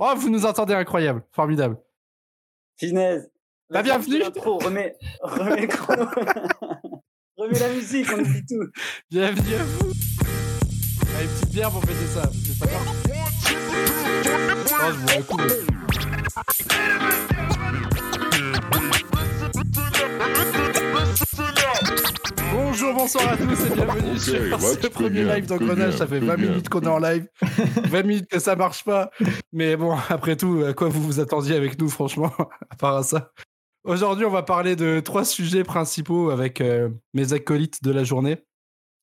Oh, vous nous entendez incroyable, formidable. Finesse. Bah, bienvenue. Remets, remets le chrono. remets la musique, on dit tout. Bienvenue à vous. Allez, petite bière pour fêter ça. C'est pas grave. Oh, je coup. Bonjour, bonsoir à tous et bienvenue sur ce premier live d'engrenage. Ça fait 20 minutes qu'on est en live. 20 minutes que ça marche pas. Mais bon, après tout, à quoi vous vous attendiez avec nous, franchement, à part à ça? Aujourd'hui, on va parler de trois sujets principaux avec euh, mes acolytes de la journée.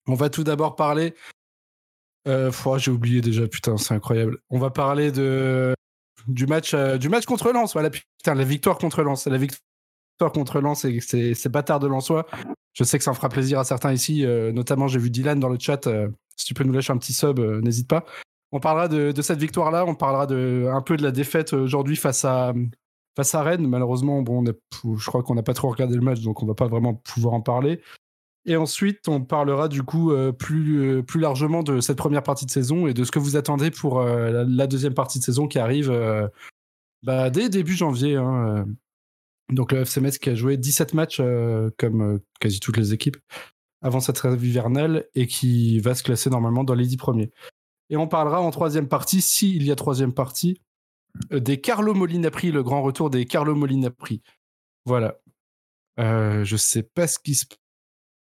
On va tout d'abord parler. Euh, oh, J'ai oublié déjà, putain, c'est incroyable. On va parler de du match, euh, du match contre Lens. Voilà, putain, la victoire contre Lens. La victoire contre Lens, et c'est c'est bâtard de Lensois. Je sais que ça en fera plaisir à certains ici. euh, notamment, j'ai vu Dylan dans le chat. euh, si tu peux nous lâcher un petit sub, euh, n'hésite pas. On parlera de, cette victoire-là. On parlera un peu de la défaite aujourd'hui face à, face à Rennes. Malheureusement, bon, je crois qu'on n'a pas trop regardé le match, donc on va pas vraiment pouvoir en parler. Et ensuite, on parlera du coup plus, plus largement de cette première partie de saison et de ce que vous attendez pour la, deuxième partie de saison qui arrive bah, dès début janvier. hein. Donc le FC Metz qui a joué 17 matchs, euh, comme euh, quasi toutes les équipes, avant cette trêve hivernale et qui va se classer normalement dans les 10 premiers. Et on parlera en troisième partie, s'il y a troisième partie, euh, des Carlo Molina Prix, le grand retour des Carlo Molina Prix. Voilà. Je sais pas ce qui se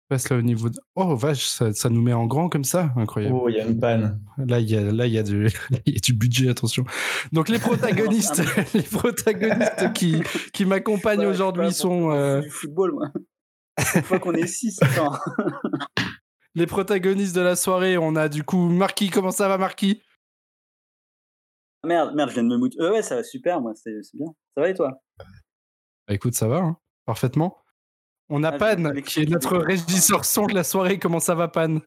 passe là au niveau de... Oh vache, ça, ça nous met en grand comme ça Incroyable. Oh, il y a une panne. Là, il y a, là, il y a du, il y a du budget, attention. Donc, les protagonistes, les protagonistes qui, qui m'accompagnent Ouais, aujourd'hui sont, euh, du football, moi. Une fois qu'on est 6, attends. les protagonistes de la soirée. On a du coup Marquis. Comment ça va, Marquis? Merde, merde, je viens de me mouiller. Euh, ouais, ça va super, moi, c'est c'est bien. Ça va et toi? Bah, Écoute, ça va, hein, parfaitement. On a Ah, Pan, qui est notre régisseur son de la soirée. Comment ça va, Pan?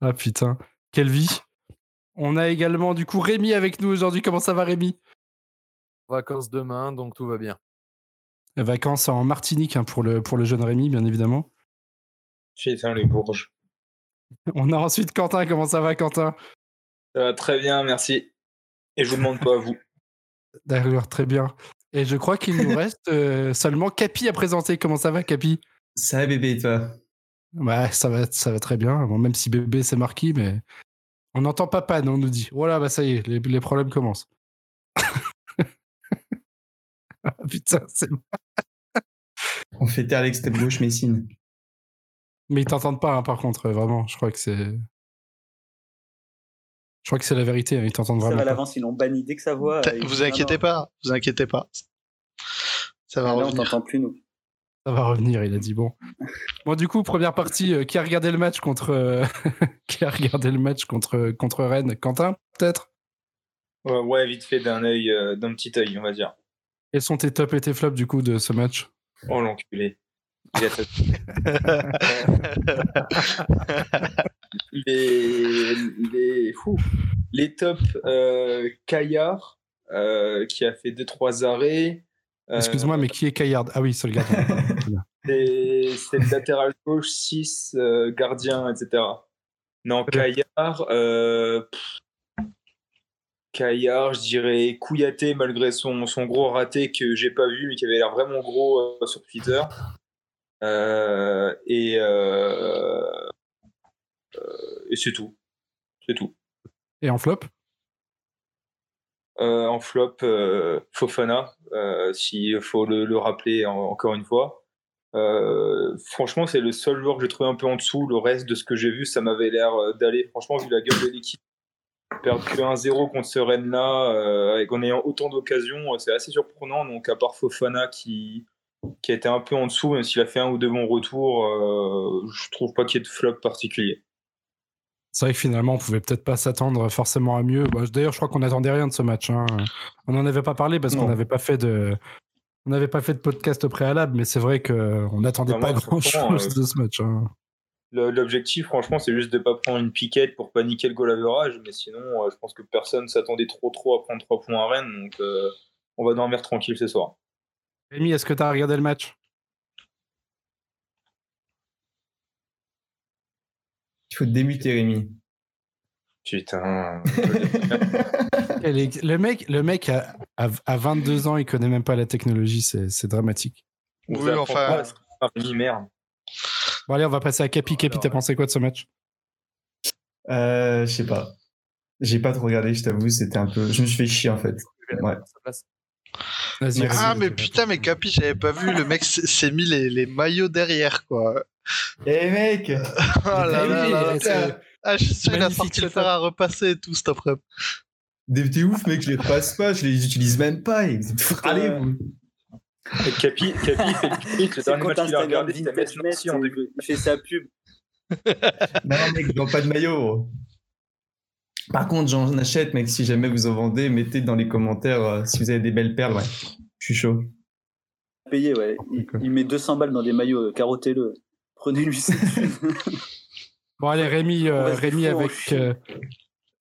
Ah putain, quelle vie. On a également du coup Rémi avec nous aujourd'hui. Comment ça va, Rémi? Vacances demain, donc tout va bien. Vacances en Martinique hein, pour, le, pour le jeune Rémi, bien évidemment. Éteint les bourges. On a ensuite Quentin. Comment ça va, Quentin? Ça va très bien, merci. Et je vous demande pas à vous. D'accord, très bien. Et je crois qu'il nous reste euh, seulement Capi à présenter. Comment ça va, Capi? Ça va, bébé, et toi? Ouais, ça va, ça va très bien. Bon, même si bébé c'est marqué, mais on n'entend pas Pan, on nous dit. Voilà, bah ça y est, les, les problèmes commencent. Ah, Putain, c'est... On fait taire l'extrême gauche Messine. Mais ils t'entendent pas, hein, par contre, euh, vraiment. Je crois que c'est. Je crois que c'est la vérité, hein, ils t'entendent Ça va vraiment. à l'avance, ils l'ont banni dès que ça voit. T'as- Vous inquiétez pas, vous inquiétez pas. Ça va Ah, Là, on revenir. t'entend plus, nous. Ça va revenir, il a dit bon. Bon, du coup, première partie, euh, qui a regardé le match contre. euh, qui a regardé le match contre, contre Rennes Quentin, peut-être? Ouais, ouais, vite fait d'un œil, euh, d'un petit œil, on va dire. Quels sont tes tops et tes flops, du coup, de ce match? Oh l'enculé. Les, les, fou. les tops, euh, Caillard, euh, qui a fait 2-3 arrêts. Euh, Excuse-moi, mais qui est Caillard Ah oui, c'est le gardien. C'est c'est le latéral gauche, 6, euh, gardien, etc. Non, Caillard, euh, pff, Caillard, je dirais Kouyaté, malgré son, son gros raté que j'ai pas vu, mais qui avait l'air vraiment gros euh, sur Twitter. Euh, et euh, euh, et c'est tout. C'est tout. Et en flop? Euh, en flop, euh, Fofana, euh, s'il faut le, le rappeler en- encore une fois. Euh, franchement, c'est le seul joueur que j'ai trouvé un peu en dessous. Le reste de ce que j'ai vu, ça m'avait l'air euh, d'aller. Franchement, vu la gueule de l'équipe, perdre que 1-0 contre ce Rennes-là, euh, avec en ayant autant d'occasions, euh, c'est assez surprenant. Donc, à part Fofana qui, qui a été un peu en dessous, même s'il a fait un ou deux bons retours, euh, je trouve pas qu'il y ait de flop particulier. C'est vrai que finalement, on pouvait peut-être pas s'attendre forcément à mieux. Bah, D'ailleurs, je crois qu'on n'attendait rien de ce match. hein. On n'en avait pas parlé parce qu'on n'avait pas fait de. On n'avait pas fait de podcast au préalable, mais c'est vrai qu'on n'attendait Bah, pas moi, grand franchement, chose euh, de ce match. hein. L'objectif, franchement, c'est juste de pas prendre une piquette pour paniquer le goal average, mais sinon, euh, je pense que personne s'attendait trop trop à prendre 3 points à Rennes, donc euh, on va dormir tranquille ce soir. Rémi, est-ce que tu as regardé le match? Il faut te démuter, Rémi. Putain. le mec, le mec a, a, 22 ans, il connaît même pas la technologie, c'est dramatique. Oui, enfin. merde. Bon, allez, on va passer à Capi. Capi, t'as pensé quoi de ce match? Euh, Je sais pas. J'ai pas trop regardé, je t'avoue, c'était un peu. Je me suis fait chier en fait. Ouais. Ah, mais putain, mais Capi, j'avais pas vu. Le mec s'est mis les, les, maillots derrière, quoi. Eh, mec Oh là là là Ah, je suis sûr, il a sorti le fer à repasser et tout cet après T'es ouf, mec, je les repasse pas, je les utilise même pas. Allez, vous. Capi, Capi fait le clip, le dernier match qu'il a regardé, c'était Metz Nancy en début. Il fait sa pub. non, mec, je vends pas de maillot. Par contre, j'en achète, mec. Si jamais vous en vendez, mettez dans les commentaires euh, si vous avez des belles perles. Ouais, je suis chaud. Payé, ouais. Il, met 200 balles dans des maillots, euh, carottez-le. Prenez-lui Bon, allez, Rémi, euh, Rémi avec.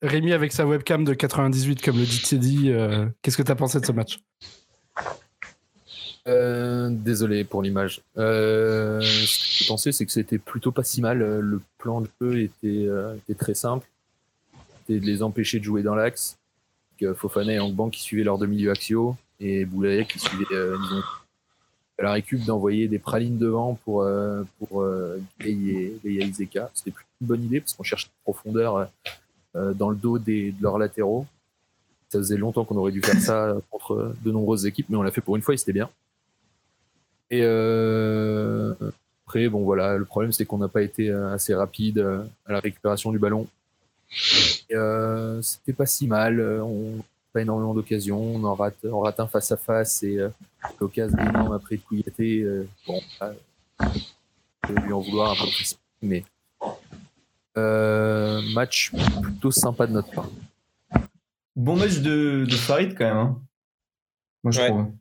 Rémi avec sa webcam de 98, comme le dit Teddy, qu'est-ce que tu as pensé de ce match? Désolé pour l'image. ce que j'ai pensé, c'est que c'était plutôt pas si mal. Le plan de jeu était, était très simple c'était de les empêcher de jouer dans l'axe. Fofana et Angban qui suivaient leur demi milieu axiaux et Boulaye qui suivait euh, la récup d'envoyer des pralines devant pour euh, pour euh, et, Iseka. C'était plutôt une bonne idée parce qu'on cherche de profondeur euh, dans le dos des, de leurs latéraux. Ça faisait longtemps qu'on aurait dû faire ça contre de nombreuses équipes, mais on l'a fait pour une fois et c'était bien. Et après, bon voilà, le problème c'est qu'on n'a pas été assez rapide à la récupération du ballon. Euh, c'était pas si mal. Euh, pas énormément d'occasions. On en rate, on rate un face à face et euh, l'occasion énorme après Kouyaté. Euh, bon, je vais lui en vouloir un peu plus, mais euh, match plutôt sympa de notre part. Bon match de, de Farid quand même. Hein. Moi je trouve.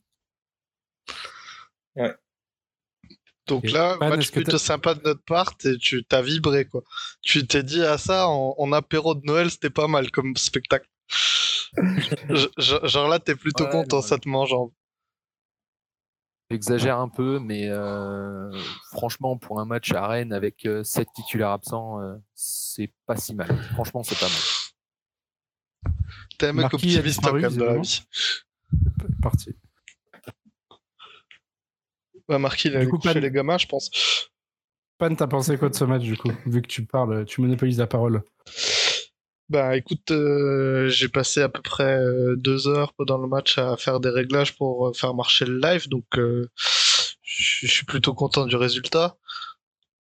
Ouais. Donc là, match plutôt sympa de notre part, et tu t'as vibré quoi. Tu t'es dit à ça en, apéro de Noël, c'était pas mal comme spectacle. Genre là, t'es plutôt content, ça te mange en. J'exagère un peu, mais euh, franchement, pour un match à Rennes avec 7 euh, titulaires absents, euh, c'est pas si mal. Franchement, c'est pas mal. T'es un mec optimiste quand même dans la vie. Parti. Bah, Marquis, il a couché les gamins, je pense. Pan, t'as pensé quoi de ce match, du coup? Vu que tu parles, tu monopolises la parole. Bah écoute, euh, j'ai passé à peu près euh, deux heures pendant le match à faire des réglages pour euh, faire marcher le live, donc je suis plutôt content du résultat.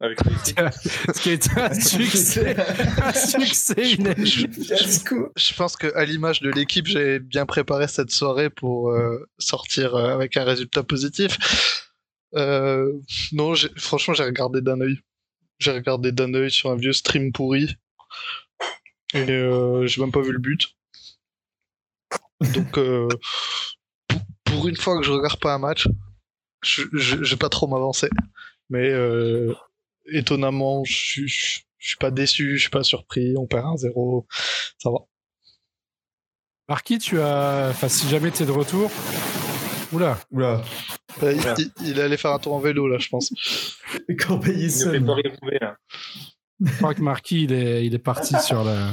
Avec Ce qui est un succès, un succès je, pense que à l'image de l'équipe, j'ai bien préparé cette soirée pour sortir avec un résultat positif. Euh, non, franchement, j'ai regardé d'un œil. J'ai regardé d'un œil sur un vieux stream pourri. Et euh, j'ai même pas vu le but. Donc, euh, pour une fois que je regarde pas un match, je, je, vais pas trop m'avancer. Mais euh, étonnamment, je, je, suis pas déçu, je suis pas surpris. On perd 1-0, ça va. Marquis, tu as. Enfin, si jamais tu es de retour. Oula, oula. Il, allait faire un tour en vélo, là, je pense. Corbeil seul. Je crois que Marquis, il est, il est parti sur la.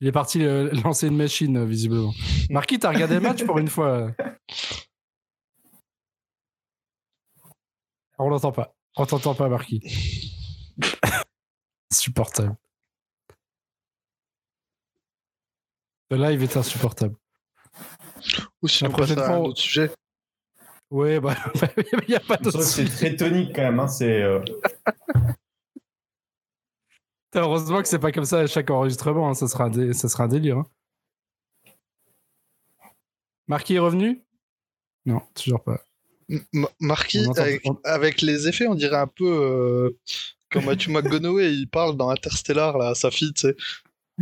Il est parti euh, lancer une machine, visiblement. Marquis, t'as regardé le match pour une fois? On l'entend pas. On t'entend pas, Marquis. Insupportable. Le live est insupportable. Ou sinon, on passe à un autre sujet. Oui, bah, il n'y a pas de C'est très tonique quand même. Hein, c'est. Euh... Heureusement que c'est pas comme ça à chaque enregistrement. Hein, ça, sera un ça sera un délire. Hein. Marquis est revenu? Non, toujours pas. Marquis, avec, les effets, on dirait un peu euh, comme Matthew McGonaghy, il parle dans Interstellar, là, à sa fille, tu sais,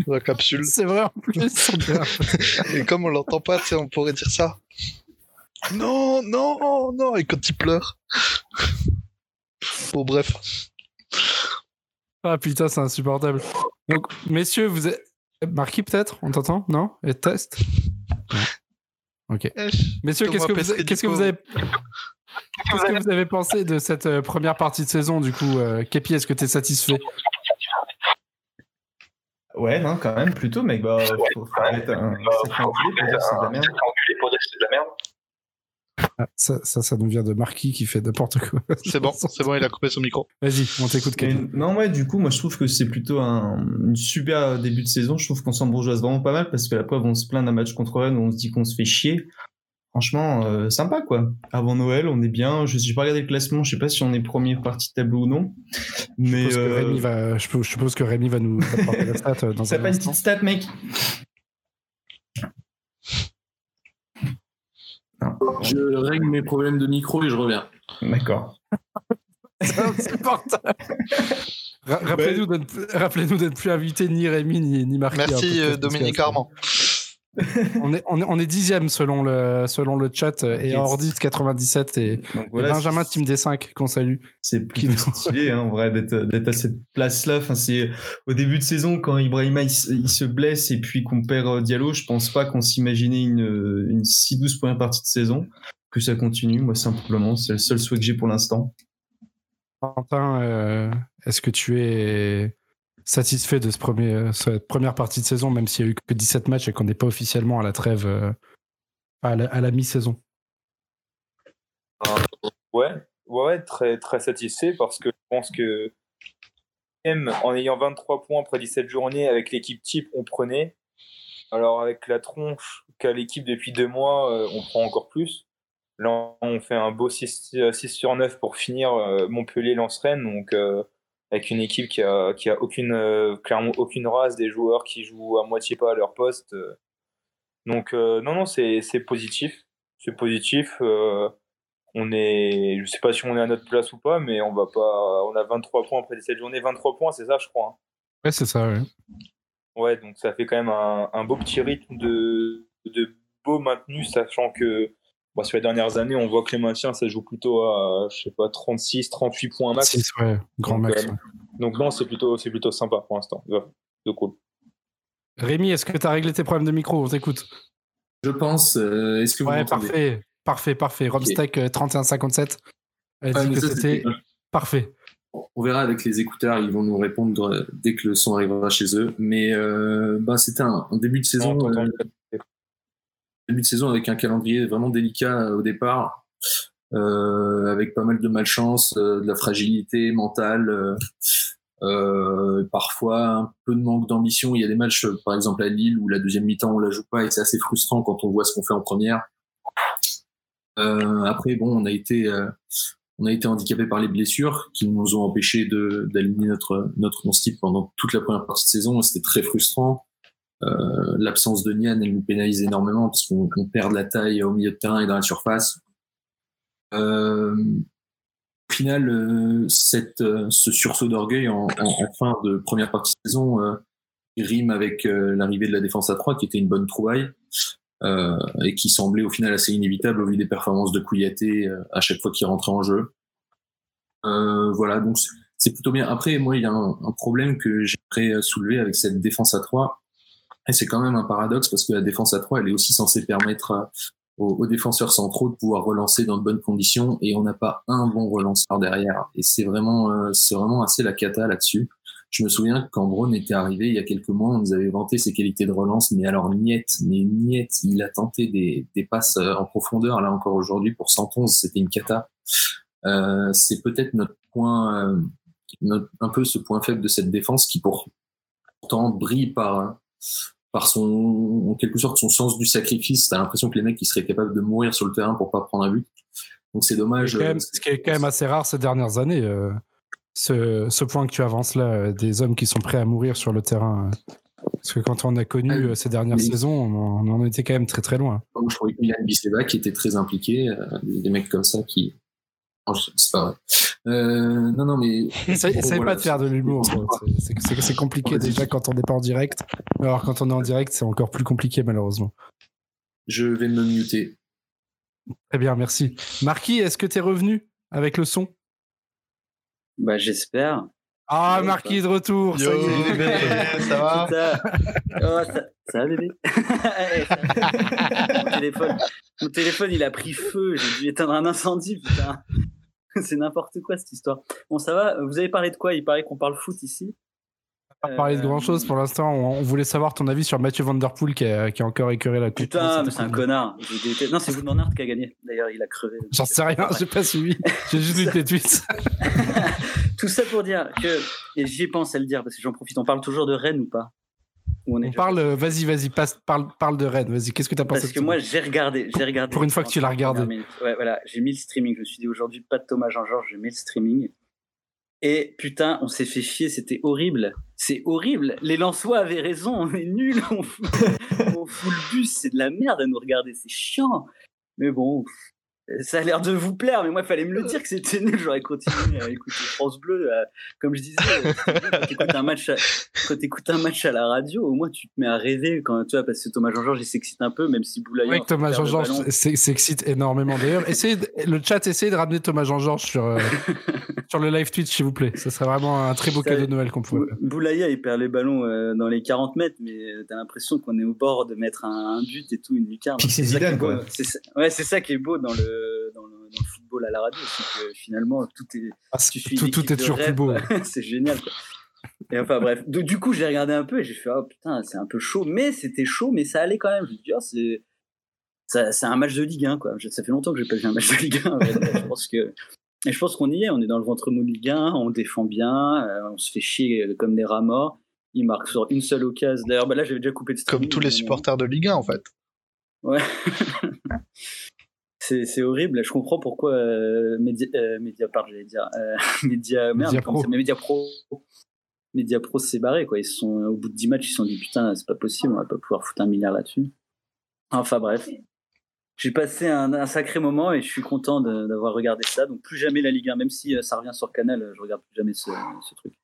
la capsule. C'est vrai, en plus. Et comme on l'entend pas, tu sais, on pourrait dire ça. Non, non, non, et quand il pleure. bon, bref. Ah putain, c'est insupportable. Donc, messieurs, vous êtes. Marquis peut-être? On t'entend? Non? Et test? Ok. Eh, messieurs, qu'est-ce que, vous... qu'est-ce que vous avez. Qu'est-ce que vous avez pensé de cette euh, première partie de saison du coup euh, Kepi, est-ce que tu es satisfait? Ouais, non, quand même, plutôt, mec. Bah, faut, faut, être un sacré enculé pour dire c'est de la merde. Ah, ça, ça, ça nous vient de Marquis qui fait n'importe quoi. C'est bon, c'est bon, il a coupé son micro. Vas-y, on t'écoute, non, ouais, du coup, moi, je trouve que c'est plutôt un une super début de saison. Je trouve qu'on s'embourgeoise vraiment pas mal parce que la preuve, on se plaint d'un match contre Rennes où on se dit qu'on se fait chier. Franchement, euh, sympa, quoi. Avant Noël, on est bien. Je n'ai pas regardé le classement. Je sais pas si on est premier partie de tableau ou non. Je Mais suppose, que euh, Rémi va, je, suppose- je suppose que Rémi va nous apporter la stat euh, dans ça un pas une instant. petite stat, mec. Je règle mes problèmes de micro et je reviens. D'accord. C'est insupportable. Ra- Rappelez-nous de ne- plus invité ni Rémi ni, ni Marquis. Merci euh, Dominique Armand. On est, on est, on est dixième selon le, selon le chat euh, et. Ordis 97 et, Donc et voilà, Benjamin Team D5 qu'on salue. C'est plutôt stylé, hein, en vrai, d'être à cette place-là. Enfin, c'est au début de saison quand Ibrahima il, se- il se blesse et puis qu'on perd euh, Diallo. Je pense pas qu'on s'imaginait une, euh, une si douce première partie de saison. Que ça continue, moi simplement, c'est le seul souhait que j'ai pour l'instant. Quentin, euh, est-ce que tu es satisfait de ce premier, euh, cette première partie de saison, même s'il y a eu que 17 matchs et qu'on n'est pas officiellement à la trêve, euh, à la, à la mi-saison Ouais, ouais, ouais, très, très satisfait parce que je pense que même en ayant 23 points après 17 journées avec l'équipe type, on prenait. Alors avec la tronche qu'a l'équipe depuis deux mois, euh, on prend encore plus. Là, on fait un beau 6, 6 sur 9 pour finir euh, Montpellier-Lens-Rennes, donc euh, avec une équipe qui a, qui a aucune, euh, clairement aucune race, des joueurs qui jouent à moitié pas à leur poste. euh. Donc euh, non, non, c'est positif. C'est positif. euh, on est, je sais pas si on est à notre place ou pas, mais on va pas, on a 23 points après 17 journées, 23 points, c'est ça, je crois. hein. Ouais, c'est ça, ouais. Ouais, donc ça fait quand même un, un beau petit rythme de, de beau maintenu, sachant que bon, sur les dernières années, on voit que les maintiens, ça joue plutôt à, je sais pas, 36, 38 points max. Six, ouais, grand Donc, max. euh. Donc non, c'est plutôt, c'est plutôt sympa pour l'instant. Ouais, De cool. Rémi, est-ce que tu as réglé tes problèmes de micro? On t'écoute. Je pense. euh, Est-ce que vous Ouais, parfait. Parfait, parfait. Romstack euh, 3157 a dit Ouais, mais que ça, c'était parfait. On verra avec les écouteurs, ils vont nous répondre euh, dès que le son arrivera chez eux. Mais euh, bah, c'était un, un début de saison, euh, début de saison avec un calendrier vraiment délicat euh, au départ, euh, avec pas mal de malchance, euh, de la fragilité mentale, euh, euh, parfois un peu de manque d'ambition. Il y a des matchs, euh, par exemple à Lille, où la deuxième mi-temps on la joue pas et c'est assez frustrant quand on voit ce qu'on fait en première. Après, bon, on a été on a été handicapé par les blessures qui nous ont empêché d'aligner notre notre 11 type pendant toute la première partie de saison. C'était très frustrant. Euh, L'absence de Nian, nous pénalise énormément parce qu'on on perd de la taille au milieu de terrain et dans la surface. Au final, euh, cette, euh, ce sursaut d'orgueil en, fin de première partie de saison rime avec l'arrivée de la défense à 3 qui était une bonne trouvaille et qui semblait au final assez inévitable au vu des performances de Kouyaté à chaque fois qu'il rentrait en jeu. Voilà, donc c'est plutôt bien. Après, moi, il y a un, un problème que j'aimerais soulever avec cette défense à 3. Et c'est quand même un paradoxe parce que la défense à 3, elle est aussi censée permettre aux, aux défenseurs centraux de pouvoir relancer dans de bonnes conditions et on n'a pas un bon relanceur derrière. Et c'est vraiment, euh, c'est vraiment assez la cata là-dessus. Je me souviens quand Braun était arrivé il y a quelques mois, on nous avait vanté ses qualités de relance, mais alors niette, mais niette, il a tenté des, des passes euh, en profondeur là encore aujourd'hui pour 111, c'était une cata. Euh, c'est peut-être notre point, euh, notre- un peu ce point faible de cette défense qui pour- pourtant brille par par son en quelque sorte son sens du sacrifice. T'as l'impression que les mecs ils seraient capables de mourir sur le terrain pour pas prendre un but. Donc c'est dommage. C'est quand même- euh, ce qui est quand même assez rare ces dernières années. euh, ce, ce point que tu avances là, euh, des hommes qui sont prêts à mourir sur le terrain. euh. Parce que quand on a connu Ah, euh, ces dernières mais- saisons, on en, on en était quand même très très loin. Moi, je trouvais que Yann Biseba qui était très impliqué, euh, des mecs comme ça qui. C'est pas vrai. Euh, non, non, mais. Essaye, Voilà, pas de faire de l'humour. c'est- compliqué déjà quand on n'est pas en direct. Alors quand on est en direct, c'est encore plus compliqué malheureusement. Je vais me muter. Très bien, merci. Marquis, est-ce que tu es revenu avec le son? Bah, j'espère. Ah, Ouais, Marquis de retour. ça y Yo, est. bébé, ça va? Oh, ça... ça va, bébé? Eh, ça mon, téléphone... mon téléphone, il a pris feu. J'ai dû éteindre un incendie, putain. C'est n'importe quoi, cette histoire. Bon, ça va Vous avez parlé de quoi? Il paraît qu'on parle foot ici pas parler de grand chose pour l'instant. On, voulait savoir ton avis sur Mathieu Van Der Poel qui a, qui a encore écœuré la coupe. Putain, mais c'est un connard. Non, c'est Wood qui a gagné. D'ailleurs, il a crevé. J'en sais rien, j'ai pas suivi. J'ai juste lu tes tweets. Tout ça pour dire que, et j'y pense à le dire parce que j'en profite, on parle toujours de Rennes ou pas? On, parle, vas-y, vas-y, parle, parle de Rennes. Vas-y, qu'est-ce que tu as pensé Parce que moi, j'ai regardé, j'ai regardé. Pour une fois que tu l'as regardé. Ouais, voilà, j'ai mis le streaming. Je me suis dit aujourd'hui, pas de Thomas Jean-Georges, je mets le streaming. Et putain, on s'est fait chier, c'était horrible. C'est horrible. Les Lensois avaient raison, on est nuls, on fout, on fout le bus, c'est de la merde à nous regarder, c'est chiant. Mais bon, ça a l'air de vous plaire, mais moi, il fallait me le dire que c'était nul. J'aurais continué à écouter France Bleu. Euh, comme je disais, euh, quand tu écoutes un match, à, quand écoutes un match à la radio, au moins tu te mets à rêver quand tu vois, parce que Thomas Jean-Georges il s'excite un peu, même si Boulaye. Oui, Thomas Jean-Georges s'excite énormément. D'ailleurs, essayez le chat, essayez de ramener Thomas Jean-Georges sur, euh, sur le live Twitch, s'il vous plaît. Ça serait vraiment un très beau cadeau de Noël qu'on pourrait Boulaya, il perd les ballons dans les 40 mètres, mais t'as l'impression qu'on est au bord de mettre un, but et tout, une lucarne. C'est Zidane, quoi. Ouais, c'est ça qui est beau dans le dans le, football à la radio, c'est que finalement tout est, ah, tout, tout est toujours plus beau. c'est génial. Et enfin bref, du coup j'ai regardé un peu et j'ai fait oh putain c'est un peu chaud, mais c'était chaud, mais ça allait quand même. Je me dis oh, c'est c'est un match de Ligue 1 quoi. Ça fait longtemps que j'ai pas vu un match de Ligue 1. je pense que et je pense qu'on y est, on est dans le ventre mou de Ligue 1, on défend bien, euh, on se fait chier comme des rats morts. Il marque sur une seule occasion. D'ailleurs, bah là, j'avais déjà coupé de Comme tous les supporters de Ligue 1, en fait. Ouais. c'est horrible. Je comprends pourquoi euh, Média, euh, Mediapart, j'allais dire, euh, merde, Pro. mais Pro, Média Pro s'est barré quoi. Ils sont au bout de 10 matchs, ils se sont dit putain, c'est pas possible, on va pas pouvoir foutre un milliard là-dessus. Enfin bref, j'ai passé un, sacré moment et je suis content d'avoir regardé ça. Donc plus jamais la Ligue 1, même si ça revient sur Canal, je regarde plus jamais ce, ce truc.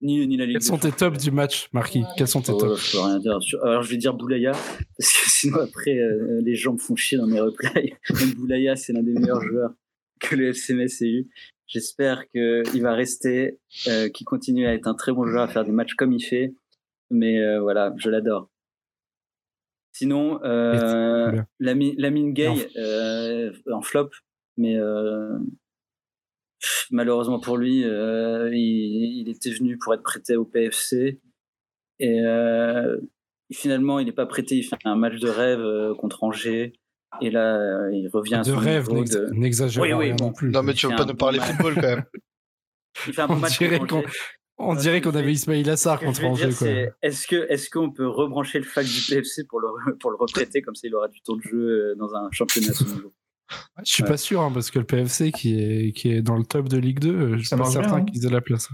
Quels sont tes tops du match, Marquis Quels sont tes oh, tops Je peux rien dire. Alors, je vais dire Boulaya, parce que sinon, après, euh, les gens me font chier dans mes replays. Boulaya, c'est l'un des meilleurs joueurs que le FCMS ait eu. J'espère qu'il va rester, euh, qu'il continue à être un très bon joueur, à faire des matchs comme il fait. Mais euh, voilà, je l'adore. Sinon, euh, Lamine Gay en flop, mais malheureusement pour lui, euh, il, était venu pour être prêté au PFC. Et euh, finalement, il n'est pas prêté. Il fait un match de rêve euh, contre Angers. Et là, il revient de rêve, n'exagère oui, oui, non plus. Non, mais tu veux pas nous parler football quand même. Il fait un bon match on dirait qu'on avait Ismail Assar contre Angers. Est-ce que est-ce qu'on peut rebrancher le fac du PFC pour le pour le reprêter comme ça il aura du temps de jeu dans un championnat à niveau? Je suis pas sûr, hein, parce que le PFC qui est, qui est dans le top de Ligue 2, euh, je suis pas certain hein. qu'ils aient la place.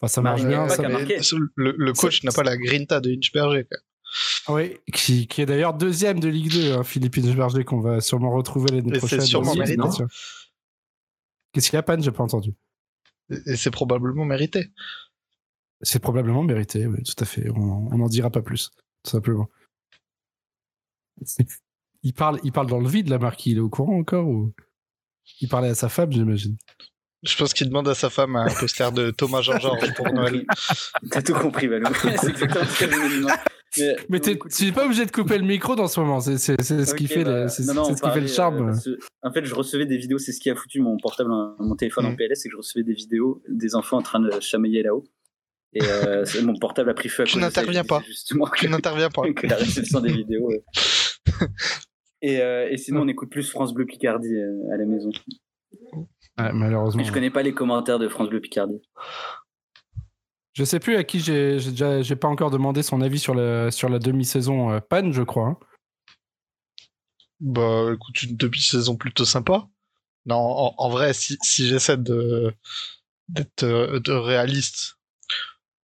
Enfin, ça marche bien. le, coach n'a pas la grinta de Inchberger. Oui, qui, qui est d'ailleurs deuxième de Ligue 2, hein, Philippe Inchberger, qu'on va sûrement retrouver l'année prochaine. C'est sûrement mérité. Qu'est-ce qu'il y a, Pan? J'ai pas entendu. Et c'est probablement mérité. C'est probablement mérité, oui, tout à fait. On n'en dira pas plus, tout simplement. Il parle, il parle dans le vide, la marque. Il est au courant encore ou? Il parlait à sa femme, j'imagine. Je pense qu'il demande à sa femme un poster de Thomas Jean-Georges pour Noël. T'as tout compris, Valou. c'est exactement ce qu'elle Mais, tu n'es pas obligé de couper le micro dans ce moment. C'est ce qui fait, le, c'est, ce qui fait le charme. Euh, en fait, je recevais des vidéos. C'est ce qui a foutu mon portable, mon téléphone en mm. PLS, c'est que je recevais des vidéos des enfants en train de chamailler là-haut. Et euh, mon portable a pris feu à Je n'interviens pas. Justement, je n'interviens pas. que la réception des vidéos. Euh, et, sinon, on écoute plus France Bleu Picardie euh, à la maison. malheureusement. je connais pas les commentaires de France Bleu Picardie. Je sais plus à qui j'ai déjà j'ai pas encore demandé son avis sur la sur la demi-saison euh, Pan, je crois. Hein. Bah écoute, une demi-saison plutôt sympa. Non, en, vrai, si, j'essaie de d'être de réaliste,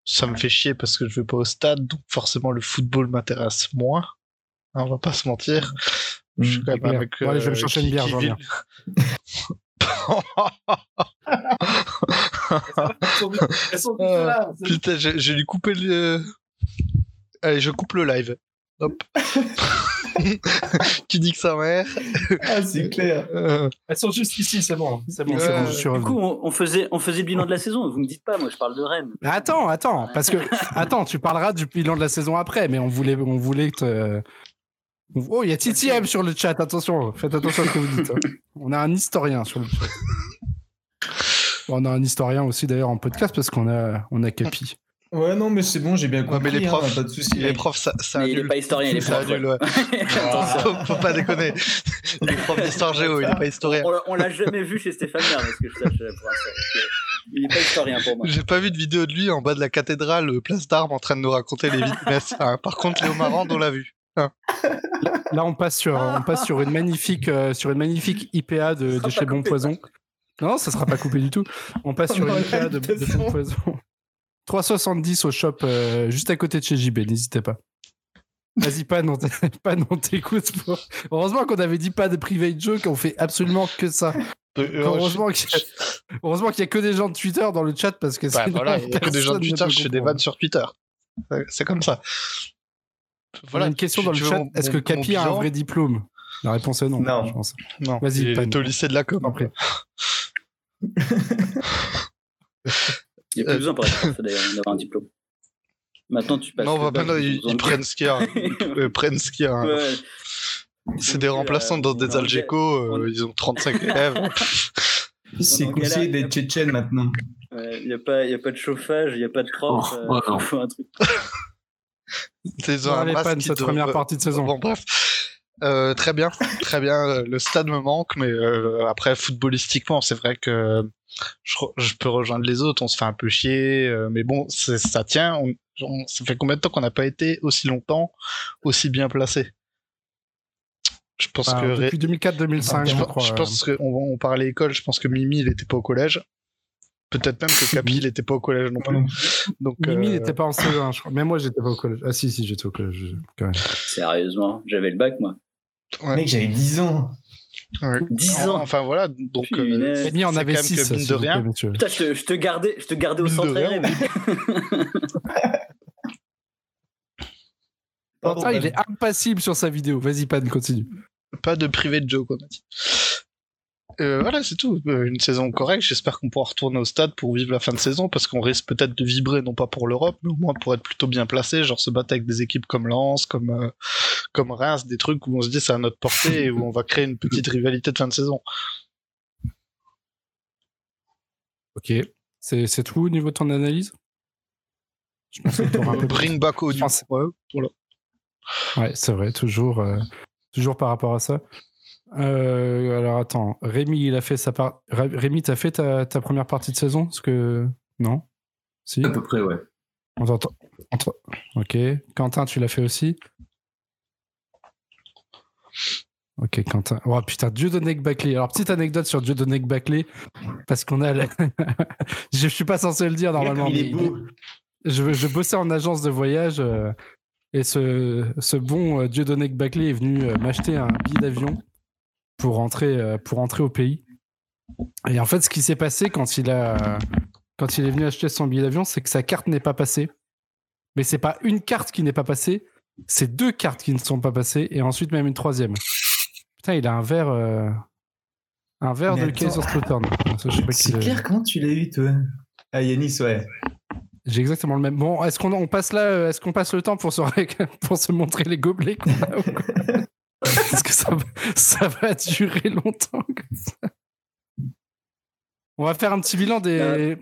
ça me fait chier parce que je vais pas au stade, donc forcément le football m'intéresse moins. Hein, on va pas se mentir. Je suis quand même avec. Bon, allez, je vais me euh, chercher une bière, j'en viens. Putain, j'ai dû couper le. Allez, je coupe le live. Hop. tu dis que sa mère. Ah, c'est clair. Euh. Elles sont juste ici, c'est bon. C'est bon, bon du coup, on, faisait, on faisait le bilan de la saison. Vous me dites pas, moi, je parle de Rennes. attends, attends, parce que attends, tu parleras du bilan de la saison après, mais on voulait, on voulait te, Oh, il y a Titi M sur le chat, attention, faites attention à ce que vous dites. Hein. On a un historien sur le chat. On a un historien aussi d'ailleurs en podcast parce qu'on a, on a Capi. Ouais, non, mais c'est bon, j'ai bien compris. mais les hein, profs, pas de soucis. Les profs, ça, ça Mais il est annule. pas historien, il est prof. annule, ouais. ouais. Attention. faut, faut pas déconner. Il est prof d'histoire géo, il est pas historien. On l'a- On l'a jamais vu chez Stéphane parce que je sache pour Il est pas historien pour moi. J'ai pas vu de vidéo de lui en bas de la cathédrale, euh, place d'armes, en train de nous raconter les vies de hein. Par contre, Léo Marand, on l'a vu. Là, on passe sur, on passe sur une magnifique, euh, sur une magnifique IPA de, de chez Bon coupé, Poison. Non, ça sera pas coupé du tout. On passe sur une IPA de, de Bon Poison. 3,70 au shop euh, juste à côté de chez JB, n'hésitez pas. Vas-y, pas non, pas non, t'écoutes. pour- Heureusement qu'on avait dit pas de private joke, on fait absolument que ça. Euh, Heureusement qu'il y, a- heureusement qu'il y a que des gens de Twitter dans le chat parce que Bah sinon, voilà, il y a que des gens de Twitter, je fais des vannes sur Twitter. C'est comme ça. On a une question tu- dans le chat. Est-ce que Capi a un vrai diplôme? La réponse est non. Non. je pense. Non, Vas-y, il est au lycée de la com. Après. Il n'y a plus besoin pour être d'ailleurs d'avoir un diplôme. Maintenant, tu passes. Non, le bah, maintenant, ils ils, prennent ce qu'il y a. Ils prennent ce qu'il y a. Ouais. C'est des remplaçants dans des Algeco, euh, ils ont 35 élèves. C'est conseillé d'être tchétchène maintenant. Il n'y a, pas- pas de chauffage, il n'y a pas de prof. Oh, euh, faut un truc. Ils ont un masque cette première partie de saison. Bon, bref. Euh, très bien, très bien. Euh, Le stade me manque, mais euh, après footballistiquement, c'est vrai que je, peux rejoindre les autres. On se fait un peu chier, euh, mais bon, ça tient. On, on- ça fait combien de temps qu'on n'a pas été aussi longtemps, aussi bien placé? Je pense Enfin, que Ré- depuis 2004-2005, je, je pense- que on, parlait école. Je pense que Mimi, il était pas au collège. Peut-être même que Capi, il était pas au collège non plus. Donc, Mimi euh, n'était pas en CE1, je crois. Même moi, j'étais pas au collège. Ah si, si, j'étais au collège. quand même. Sérieusement, j'avais le bac, moi. Ouais. Mec, j'avais 10 ans. ouais. 10 ans. Enfin voilà, donc euh, en avait quand même 6, que mine de rien. Putain, je te, je te gardais, je te gardais au centre. Ah, il est impassible sur sa vidéo. Vas-y, Pan, continue. Pas de privé de joke, on a dit. Euh, voilà, c'est tout. Euh, une saison correcte. J'espère qu'on pourra retourner au stade pour vivre la fin de saison parce qu'on risque peut-être de vibrer, non pas pour l'Europe, mais au moins pour être plutôt bien placé, genre se battre avec des équipes comme Lens, comme, euh, comme Reims, des trucs où on se dit c'est à notre portée et où on va créer une petite rivalité de fin de saison. Ok. C'est c'est tout au niveau de ton analyse? Je pense que un peu Bring back pense- Ouais, voilà. Ouais, c'est vrai, toujours, euh, toujours par rapport à ça. Euh, alors attends, Rémi, il a fait sa part. Ré- Rémi, t'as fait ta, ta première partie de saison? Parce que. Non? Si? À peu près, ouais. On t'entend- entre- Ok. Quentin, tu l'as fait aussi? Ok, Quentin. Oh putain, Dieudonné Baclay. Alors, petite anecdote sur Dieudonné Baclay, parce qu'on a. la- je suis pas censé le dire normalement. il est beau. je, je bossais en agence de voyage euh, et ce, ce bon euh, Dieudonné Baclay est venu euh, m'acheter un billet d'avion pour rentrer, euh, pour rentrer au pays. Et en fait, ce qui s'est passé quand il, a, quand il est venu acheter son billet d'avion, c'est que sa carte n'est pas passée. Mais c'est pas une carte qui n'est pas passée, c'est deux cartes qui ne sont pas passées et ensuite même une troisième. Putain, il a un verre, euh, un verre Mais de Kaiser C'est clair, comment tu l'as eu, toi? Ah, Yanis, ouais. J'ai exactement le même. Bon, est-ce qu'on on passe là euh, Est-ce qu'on passe le temps pour se, pour se montrer les gobelets qu'on a que ça, va- ça va durer longtemps comme ça On va faire un petit bilan des.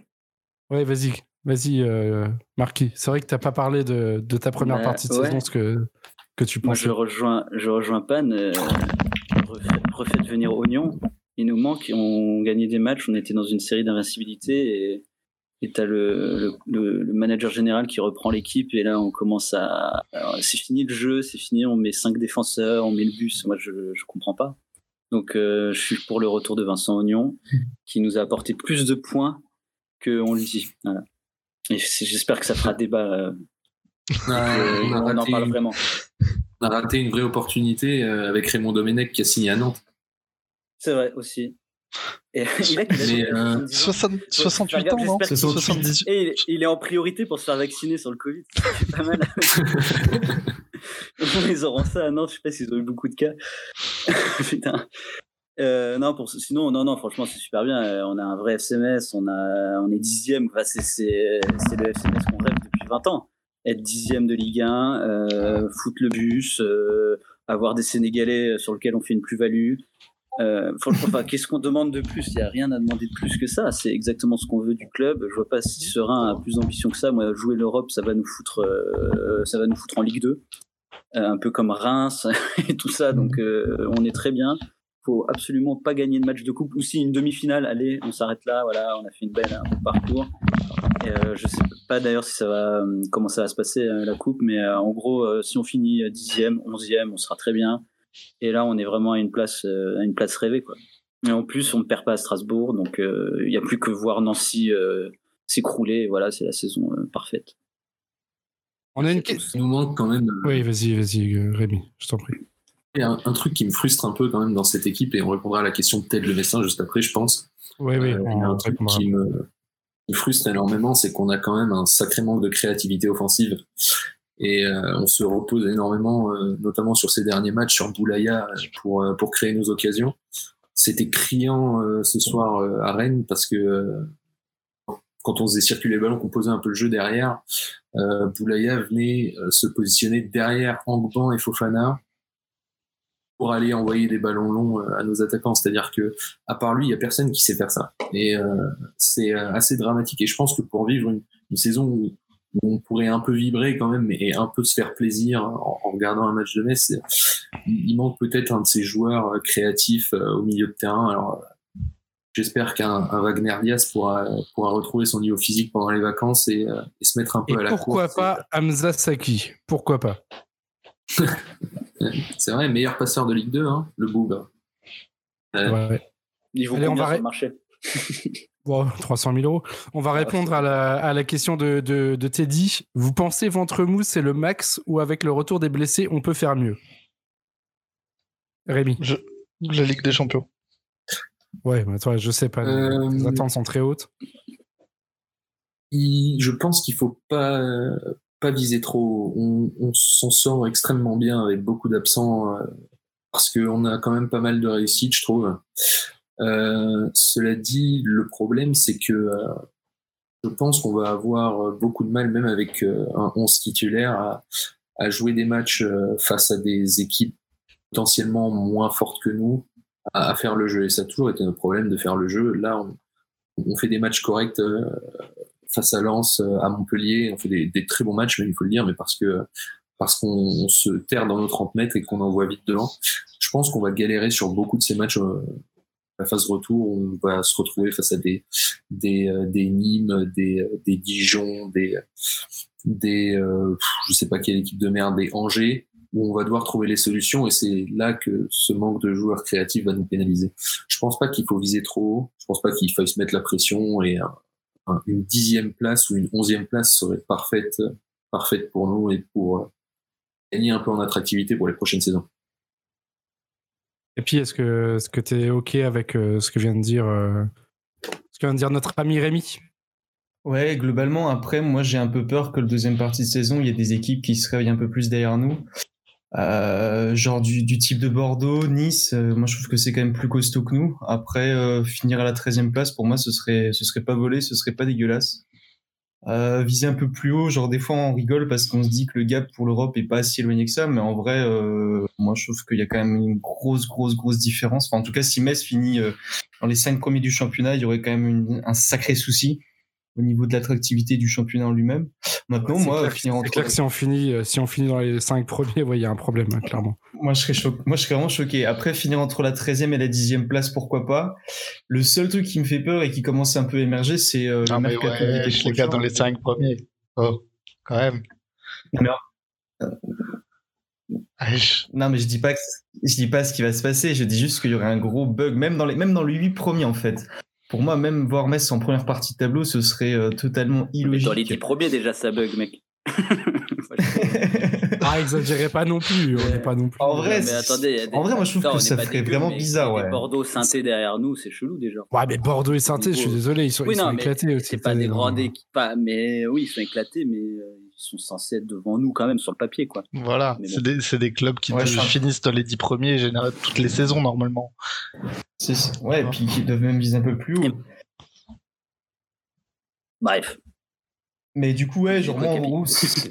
Ouais, vas-y, vas-y, euh, Marquis. C'est vrai que t'as pas parlé de, de ta première Bah, partie de ouais. saison, ce que que tu Moi, pensais. je rejoins, je rejoins Pan. Euh, refait, refait venir Oignon. Il nous manque. On gagnait des matchs. On était dans une série d'invincibilité. Et et t'as le, le, le- le manager général qui reprend l'équipe. Et là, on commence à. C'est fini le jeu. C'est fini. On met cinq défenseurs. On met le bus. Moi, je je comprends pas. Donc, euh, je suis pour le retour de Vincent Oignon, qui nous a apporté plus de points que on lui dit. Voilà. Et j'espère que ça fera débat. euh, que- on en parle vraiment. on a raté une vraie opportunité euh, avec Raymond Domenech qui a signé à Nantes. C'est vrai aussi. Et il a Il euh, 70 ans 60 68 J'espère ans, non qu'il- 78. Et il, il est en priorité pour se faire vacciner sur le Covid. C'est pas mal. Ils auront ça à Nantes, je sais pas s'ils ont eu beaucoup de cas. Putain. Euh, non, pour, sinon, non, non, franchement, c'est super bien. Euh, On a un vrai FCMS, on, a, on est dixième. Enfin, c'est, c'est, c'est le FCMS qu'on rêve depuis 20 ans. Être dixième de Ligue 1, euh, foutre le bus, euh, avoir des Sénégalais sur lesquels on fait une plus-value. Euh, qu'est-ce qu'on demande de plus? Il n'y a rien à demander de plus que ça. C'est exactement ce qu'on veut du club. Je vois pas si Serein a plus d'ambition que ça. Moi, jouer l'Europe, ça va nous foutre, euh, ça va nous foutre en Ligue 2, euh, un peu comme Reims et tout ça. Donc, on est très bien. Faut absolument pas gagner de match de coupe ou si une demi-finale. Allez, on s'arrête là. Voilà, on a fait une belle un parcours. Et, je sais pas d'ailleurs si ça va, comment ça va se passer la coupe, mais en gros, si on finit dixième, onzième, on sera très bien et là, on est vraiment à une place, euh, à une place rêvée, quoi. Et en plus, on ne perd pas à Strasbourg, donc euh, il n'y a plus que voir Nancy euh, s'écrouler. Voilà, c'est la saison parfaite. On a une question. nous manque quand même. Oui, vas-y, vas-y, Rémi, je t'en prie. Il y a un, truc qui me frustre un peu quand même dans cette équipe, et on répondra à la question de Ted Le Messin juste après, je pense. Oui, oui. il y a un truc qui me, me frustre énormément, c'est qu'on a quand même un sacré manque de créativité offensive. Et euh, on se repose énormément, euh, notamment sur ces derniers matchs, sur Boulaya pour, euh, pour créer nos occasions. C'était criant ce soir à Rennes parce que quand on faisait circuler les ballons, qu'on posait un peu le jeu derrière, Boulaya venait se positionner derrière Angban et Fofana pour aller envoyer des ballons longs à nos attaquants. C'est-à-dire que, à part lui, il y a personne qui sait faire ça. Et c'est assez dramatique. Et je pense que pour vivre une, une saison où on pourrait un peu vibrer quand même et un peu se faire plaisir en, regardant un match de Metz. Il manque peut-être un de ces joueurs créatifs euh, au milieu de terrain. Alors, j'espère qu'un Wagner Diaz pourra, pourra retrouver son niveau physique pendant les vacances et, euh, se mettre un peu à la pourquoi pas Hamza Saki Pourquoi pas? C'est vrai, meilleur passeur de Ligue 2, hein, le Bougre. Euh, ouais. Niveau Allez, on va marcher. Bon, 300 000 euros. On va répondre à la, question de, Teddy. Vous pensez ventre mou, c'est le max ou avec le retour des blessés, on peut faire mieux? Rémi La Ligue des Champions. Ouais, mais toi, je sais pas. Les euh, attentes sont très hautes. Je pense qu'il faut pas, pas viser trop. On, s'en sort extrêmement bien avec beaucoup d'absents euh, parce qu'on a quand même pas mal de réussite, je trouve. Euh, cela dit, le problème, c'est que euh, je pense qu'on va avoir beaucoup de mal, même avec euh, un 11 titulaire, à, à jouer des matchs face à des équipes potentiellement moins fortes que nous, à, à, faire le jeu. Et ça a toujours été notre problème de faire le jeu. Là, on, on fait des matchs corrects face à Lens, à Montpellier. On fait des, des, très bons matchs, mais il faut le dire, mais parce que parce qu'on se terre dans nos 30 mètres et qu'on envoie vite devant. Je pense qu'on va galérer sur beaucoup de ces matchs la phase retour, on va se retrouver face à des des, euh, des Nîmes, des, euh, des Dijon, des des euh, je sais pas quelle équipe de merde, des Angers où on va devoir trouver les solutions et c'est là que ce manque de joueurs créatifs va nous pénaliser. Je pense pas qu'il faut viser trop haut, je pense pas qu'il faille se mettre la pression et une dixième place ou une onzième place serait parfaite parfaite pour nous et pour gagner un peu en attractivité pour les prochaines saisons. Et puis, est-ce que est-ce que OK avec euh, ce que vient de dire euh, ce que vient de dire notre ami Rémi? Ouais, globalement, après, moi, j'ai un peu peur que le deuxième partie de saison, il y ait des équipes qui se réveillent un peu plus derrière nous. Euh, genre du, du, type de Bordeaux, Nice, moi je trouve que c'est quand même plus costaud que nous. Après, finir à la 13e place, pour moi, ce serait, ce serait pas volé, ce serait pas dégueulasse. Euh, viser un peu plus haut, genre des fois on rigole parce qu'on se dit que le gap pour l'Europe est pas si éloigné que ça, mais en vrai, euh, moi je trouve qu'il y a quand même une grosse, grosse, grosse différence. Enfin, en tout cas, si Metz finit euh, dans les cinq premiers du championnat, il y aurait quand même un sacré souci au niveau de l'attractivité du championnat en lui-même. Maintenant, moi, finir entre... clair que si on finit, euh, si on finit dans les cinq premiers, il y a un problème, hein, clairement. Moi, je serais choqué. Moi, je serais vraiment choqué. Après, finir entre la 13e et la 10e place, pourquoi pas. Le seul truc qui me fait peur et qui commence un peu à émerger, c'est euh, le mercato ouais, les gars dans les cinq premiers. Oh, quand même. Non, non, mais je dis pas que je dis pas ce qui va se passer. Je dis juste qu'il y aurait un gros bug, même dans les, même dans les huit premiers en fait pour moi, même voir Metz en première partie de tableau, ce serait euh, totalement illogique. Dans les 10 premiers, déjà, ça bug, mec. ah, exagérez pas non plus. On est pas non plus. En vrai, mais attendez, en vrai moi, je trouve que ça ferait vraiment bizarre. Ouais. Bordeaux, Sainté derrière nous, c'est chelou déjà. Ouais, mais Bordeaux et Sainté, je suis désolé, ils sont, ils sont éclatés aussi. C'est pas des grandes équipes, mais oui, ils sont éclatés, mais euh, sont censés être devant nous quand même sur le papier, quoi. Voilà, c'est des, des, clubs qui finissent dans les 10 premiers toutes les saisons normalement. Ouais, et puis qui doivent même viser un peu plus haut. Bref. Mais du coup, ouais, genre,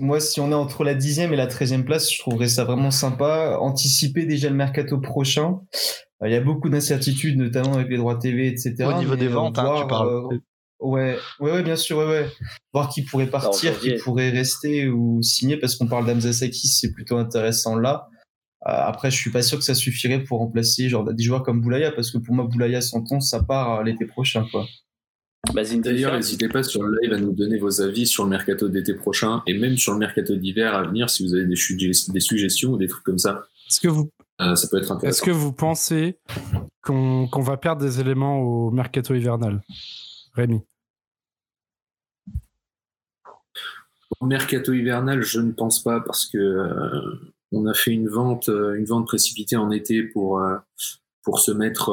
moi, si on est entre la 10e et la 13e place, je trouverais ça vraiment sympa. Anticiper déjà le mercato prochain. il y a beaucoup d'incertitudes, notamment avec les droits TV, etc. Au niveau des ventes, hein, tu parles. Ouais, ouais, ouais, bien sûr, ouais, ouais. Voir qui pourrait partir, qui pourrait rester ou signer, parce qu'on parle d'Amza c'est plutôt intéressant là. Euh, après, je suis pas sûr que ça suffirait pour remplacer genre des joueurs comme Boulaya, parce que pour moi, Boulaya sans ton, ça part l'été prochain, quoi. Bah, D'ailleurs, n'hésitez pas sur le live à nous donner vos avis sur le mercato d'été prochain et même sur le mercato d'hiver à venir si vous avez des, des suggestions ou des trucs comme ça. Est-ce que vous, euh, ça peut être intéressant. Est-ce que vous pensez qu'on va perdre des éléments au mercato hivernal, Rémi? Mercato hivernal, je ne pense pas parce que euh, on a fait une vente, euh, une vente précipitée en été pour pour se mettre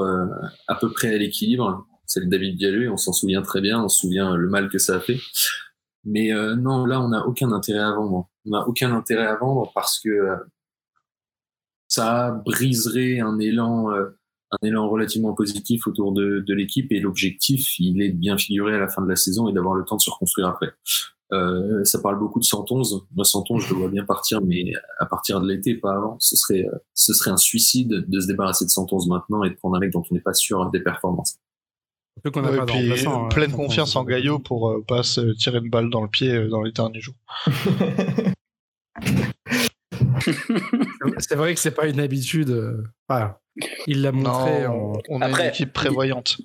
à peu près à l'équilibre c'est le David Diallo, on s'en souvient très bien, on se souvient le mal que ça a fait. Mais euh, non, là, on n'a aucun intérêt à vendre. On n'a aucun intérêt à vendre parce que euh, ça briserait un élan, euh, un élan relativement positif autour de, de l'équipe et l'objectif, il est de bien figurer à la fin de la saison et d'avoir le temps de se reconstruire après. Euh, ça parle beaucoup de 111. Moi, 111, je le vois bien partir, mais à partir de l'été, pas avant. Ce serait, ce serait un suicide de se débarrasser de 111 maintenant et de prendre un mec dont on n'est pas sûr des performances. Ouais, puis, hein, pleine confiance en Gaillot pour euh, pas se tirer une balle dans le pied euh, dans les derniers jours. c'est vrai que c'est pas une habitude. Euh, il l'a montré. On a une équipe prévoyante.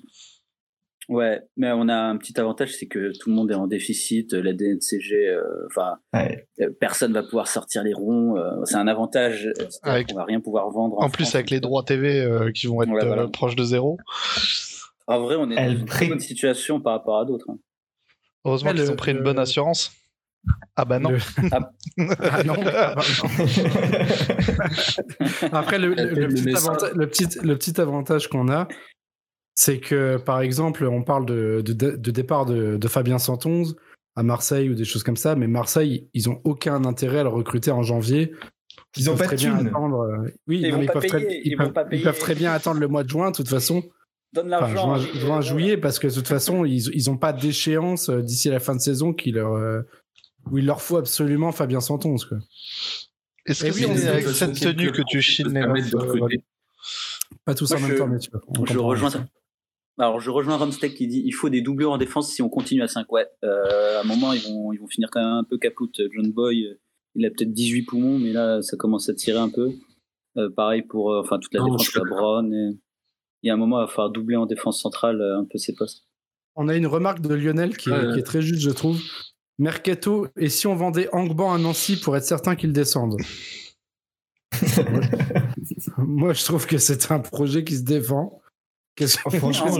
Ouais, mais on a un petit avantage, c'est que tout le monde est en déficit. La DNCG, enfin, personne va pouvoir sortir les ronds. c'est un avantage. Avec... On va rien pouvoir vendre. En, plus, avec les droits TV qui vont être proches de zéro. En vrai, on est dans une très bonne situation par rapport à d'autres. Hein. Heureusement qu'ils ont pris une bonne assurance. Ah bah non. Ah. ah. non. Après, le, petit avantage, qu'on a, c'est que, par exemple, on parle de, départ de, Fabien 111 à Marseille ou des choses comme ça, mais Marseille, ils ont aucun intérêt à le recruter en janvier. Ils, ont pas de thune. Euh, oui, ils, peuvent très bien attendre le mois de juin, de toute façon. Donne l'argent. Enfin, juin, juillet, parce que de toute façon, ils n'ont pas d'échéance euh, d'ici la fin de saison qui leur, euh, où il leur faut absolument Fabien Santonce. Est-ce que c'est avec cette tenue que tu chines les euh, Pas tous en même temps, mais tu Je rejoins ça. Alors, je rejoins Ramstead qui dit il faut des doublures en défense si on continue à 5. Ouais, à un moment, ils vont, ils vont finir quand même un peu capoute. John Boy, il a peut-être 18 poumons, mais là, ça commence à tirer un peu. pareil pour enfin toute la défense, la Brown. Et il y a un moment, il va falloir doubler en défense centrale euh, un peu ses postes. On a une remarque de Lionel qui est, très juste, je trouve. Mercato, et si on vendait Angban à Nancy pour être certain qu'il descende? Moi, je trouve que c'est un projet qui se défend. Franchement,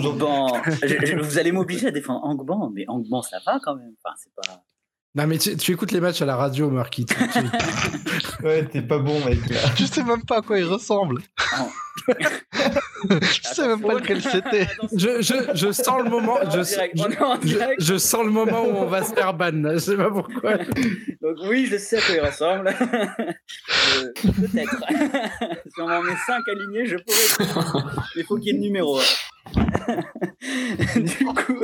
vous allez m'obliger à défendre Angban, mais Angban, ça va quand même. Enfin, c'est pas. Non, mais tu, écoutes les matchs à la radio, Marquis. ouais, t'es pas bon, mec. tu sais même pas à quoi il ressemble. je sais même pas lequel c'était. Je, je, je, sens le moment. Je, je, sens le moment où on va se faire ban. Je sais pas pourquoi. Donc oui, je sais à quoi il ressemble. Peut-être. si on en met 5 alignés, je pourrais. Mais il faut qu'il y ait le numéro. du coup.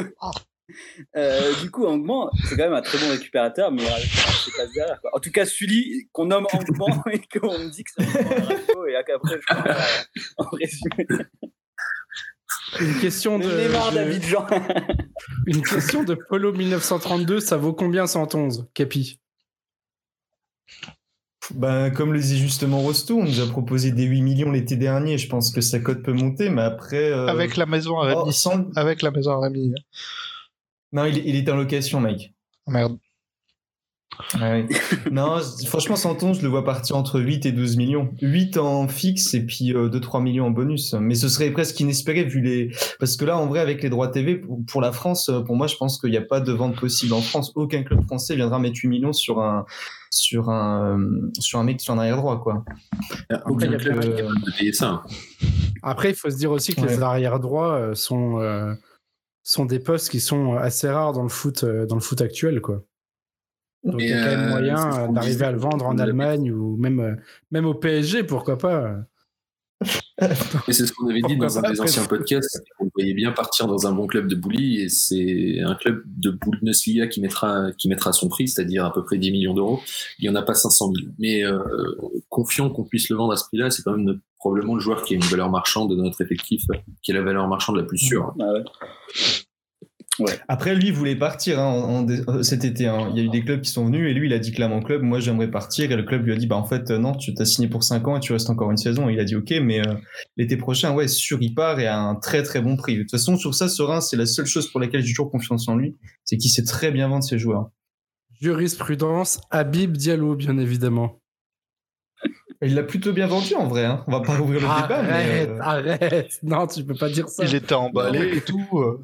Euh, du coup, Angman, c'est quand même un très bon récupérateur, mais c'est pas derrière. Quoi. En tout cas, celui qu'on nomme Angman et qu'on me dit que c'est un radio, et après, je crois, en résumé. Une question de. Une question de Polo 1932, ça vaut combien 111, Capi? Ben, comme le disait justement Rosto, on nous a proposé des 8 millions l'été dernier. Je pense que sa cote peut monter, mais après. Euh, Avec la maison à Rémi. Oh, Avec la maison à Rémi. Non, il, il est en location, mec. Oh, merde. non, franchement, Santon, je le vois partir entre 8 et 12 millions. 8 en fixe et puis 2-3 euh, millions en bonus. Mais ce serait presque inespéré vu les. Parce que là, en vrai, avec les droits TV, pour la France, euh, pour moi, je pense qu'il n'y a pas de vente possible en France. Aucun club français viendra mettre 8 millions sur un, sur un, sur un mec sur un arrière droit, quoi. Aucun club payer ça. Après, il faut se dire aussi que les arrière droits euh, sont des postes qui sont assez rares dans le foot, euh, dans le foot actuel, quoi. Donc il y a quand même euh, moyen d'arriver à le vendre en Allemagne ou même, euh, même au PSG, pourquoi pas. Et c'est ce qu'on avait dit dans un des anciens podcasts. On voyait bien partir dans un bon club de bully et c'est un club de Bundesliga qui mettra, qui mettra son prix, c'est-à-dire à peu près 10 millions d'euros. Il n'y en a pas 500 000. Mais euh, confiant qu'on puisse le vendre à ce prix-là, c'est quand même probablement le joueur qui a une valeur marchande de notre effectif, qui est la valeur marchande la plus sûre. Ah ouais. Après, lui, il voulait partir hein, euh, cet été. Hein. Il y a eu des clubs qui sont venus et lui, il a dit clairement club, moi, j'aimerais partir. Et le club lui a dit, bah en fait, euh, non, tu t'as signé pour 5 ans et tu restes encore une saison. Et il a dit, ok, mais euh, l'été prochain, ouais, sûr, il part et à un très très bon prix. De toute façon, sur ça, Serein, c'est la seule chose pour laquelle j'ai toujours confiance en lui, c'est qu'il sait très bien vendre ses joueurs. Jurisprudence, Habib Diallo, bien évidemment. Il l'a plutôt bien vendu en vrai. Hein. On va pas ouvrir le débat. Arrête, euh, arrête. Non, tu peux pas dire ça. Il était emballé et tout. Euh.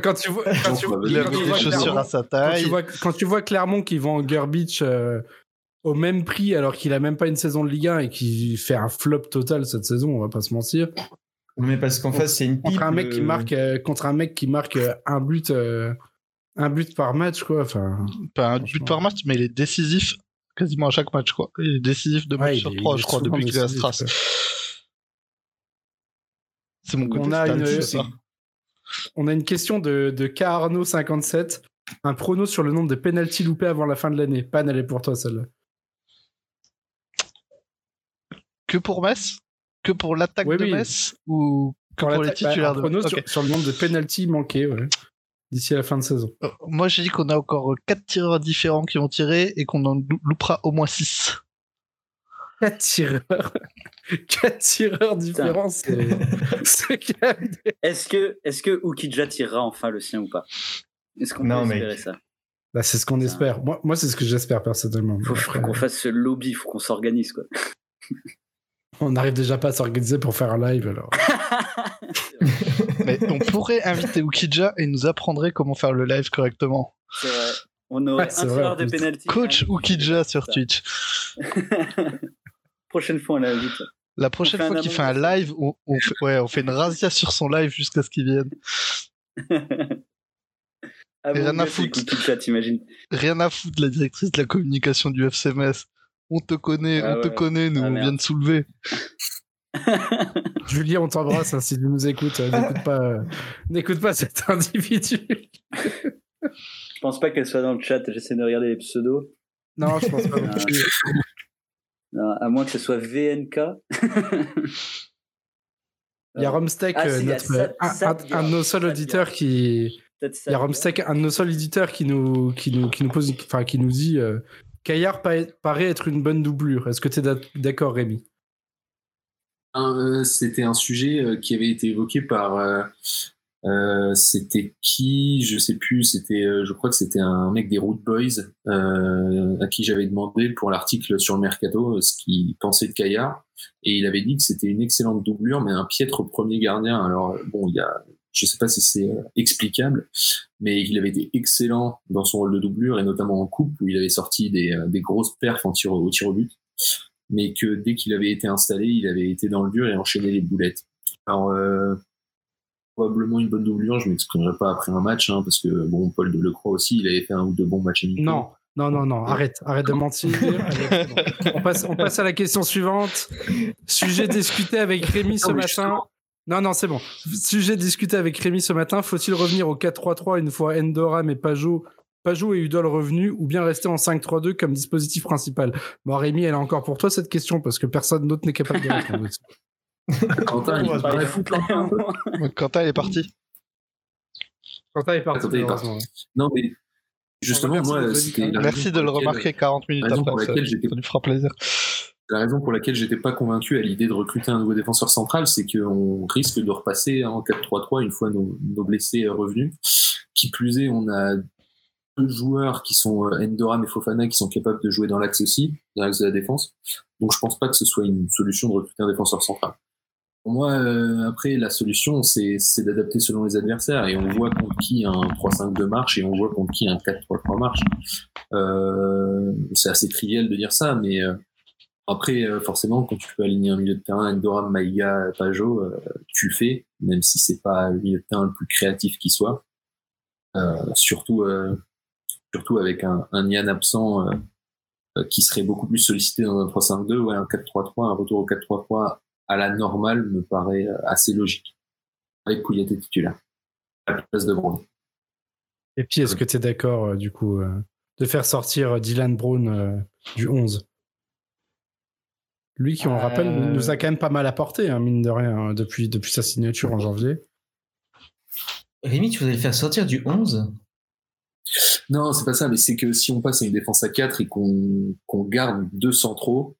Quand, tu vois, quand tu vois, il avait des chaussures à sa taille. Quand tu vois, Clermont qui vend Gerbich euh, au même prix alors qu'il a même pas une saison de Ligue 1 et qui fait un flop total cette saison, on va pas se mentir. Mais parce qu'en face, c'est une contre un mec qui marque contre un mec qui marque un but un but par match quoi. Enfin, pas un but par match, mais il est décisif quasiment à chaque match, quoi. Il est décisif de match sur trois, je crois, depuis qu'il est à Stras. C'est mon côté on a, une, on a une question de, de K Arnaud 57. Un prono sur le nombre de pénalties loupés avant la fin de l'année. Pan, elle est pour toi, celle-là. Que pour Metz? Que pour l'attaque de Metz? Ou que pour, les titulaires bah, de sur, sur, le nombre de pénalties manqués, ouais d'ici à la fin de saison euh, Moi, j'ai dit qu'on a encore 4 tireurs différents qui vont tirer et qu'on en loupera au moins 6. 4 tireurs 4 tireurs différents, c'est. est-ce que, est que Ukidja tirera enfin le sien ou pas? Est-ce qu'on peut espérer ça? Bah, C'est ce qu'on espère. Moi, moi c'est ce que j'espère personnellement. Il faut, qu'on fasse ce lobby, il faut qu'on s'organise. quoi. On n'arrive déjà pas à s'organiser pour faire un live alors. Mais on pourrait inviter Ukidja et nous apprendrait comment faire le live correctement. C'est vrai. On aurait un tireur de pénalty. Coach Ukidja sur Twitch. prochaine fois, on l'invite. La prochaine fois qu'il fait un live, on, fait, ouais, on fait une razzia sur son live jusqu'à ce qu'il vienne. ah rien à foutre. Rien à foutre, la directrice de la communication du FCMS. On te connaît, ah on te connaît, nous, ah, on vient de soulever. Julie, on t'embrasse hein, si tu nous écoutes. Euh, n'écoute pas, euh, pas cet individu. je pense pas qu'elle soit dans le chat. J'essaie de regarder les pseudos. Non, je pense pas. à moins que ce soit VNK. Il y a ah, notre, un, de nos seuls auditeurs qui. Il y a Romstech, un de nos seuls éditeurs qui nous, qui nous, qui nous pose, enfin, qui nous dit euh, Caillard paraît être une bonne doublure. Est-ce que tu es d'accord, Rémi? C'était un sujet euh, qui avait été évoqué par. Euh, c'était qui Je sais plus. C'était, je crois que c'était un mec des Root Boys à qui j'avais demandé pour l'article sur le mercato ce qu'il pensait de Caillard, et il avait dit que c'était une excellente doublure, mais un piètre premier gardien. Alors bon, il y a je sais pas si c'est euh, explicable, mais il avait été excellent dans son rôle de doublure et notamment en coupe où il avait sorti des, euh, grosses perfs en au tir au but, mais que dès qu'il avait été installé, il avait été dans le dur et enchaîné les boulettes. Alors euh, probablement une bonne doublure, je m'exprimerai pas après un match, hein, parce que bon, Paul de Lecroix aussi, il avait fait un ou deux bons matchs Non, non, non, non, arrête, arrête de mentir. on, passe, on passe à la question suivante. Sujet discuté avec Rémi ce matin. Non, non, c'est bon. Sujet discuté avec Rémi ce matin. Faut-il revenir au 4-3-3 une fois Endoram et Pajot, Pajot et Udol revenus ou bien rester en 5-3-2 comme dispositif principal Bon, Rémi, elle est encore pour toi cette question parce que personne d'autre n'est capable de répondre. Quentin, il est Quentin, est parti. Quentin est parti. Non, mais justement, moi, Merci de le remarquer 40 minutes après. Ça, ça lui fera plaisir. La raison pour laquelle j'étais pas convaincu à l'idée de recruter un nouveau défenseur central, c'est qu'on risque de repasser en 4-3-3 une fois nos, blessés revenus. Qui plus est, on a deux joueurs qui sont euh, Endoram et Fofana qui sont capables de jouer dans l'axe aussi, dans l'axe de la défense. Donc je pense pas que ce soit une solution de recruter un défenseur central. Pour moi, euh, après, la solution, c'est d'adapter selon les adversaires. Et on voit contre qui un 3-5-2 marche et on voit contre qui un 4-3-3 marche. Euh, c'est assez trivial de dire ça, mais euh, après, euh, forcément, quand tu peux aligner un milieu de terrain, Endoram, Maïga, Pajot, euh, tu fais, même si c'est pas le milieu de terrain le plus créatif qui soit. Surtout, surtout avec un, un Yann absent qui serait beaucoup plus sollicité dans un 3-5-2, ouais, un 4-3-3, un retour au 4-3-3 à la normale me paraît assez logique. Avec Kouyaté titulaire. À la place de Brown. Et puis, est-ce que tu es d'accord, du coup, de faire sortir Dylan Brown du 11 lui, qui, on rappelle, nous a quand même pas mal apporté, hein, mine de rien, depuis, depuis sa signature en janvier. Rémi, tu voudrais le faire sortir du 11 Non, c'est pas ça, mais c'est que si on passe à une défense à 4 et qu'on garde deux centraux,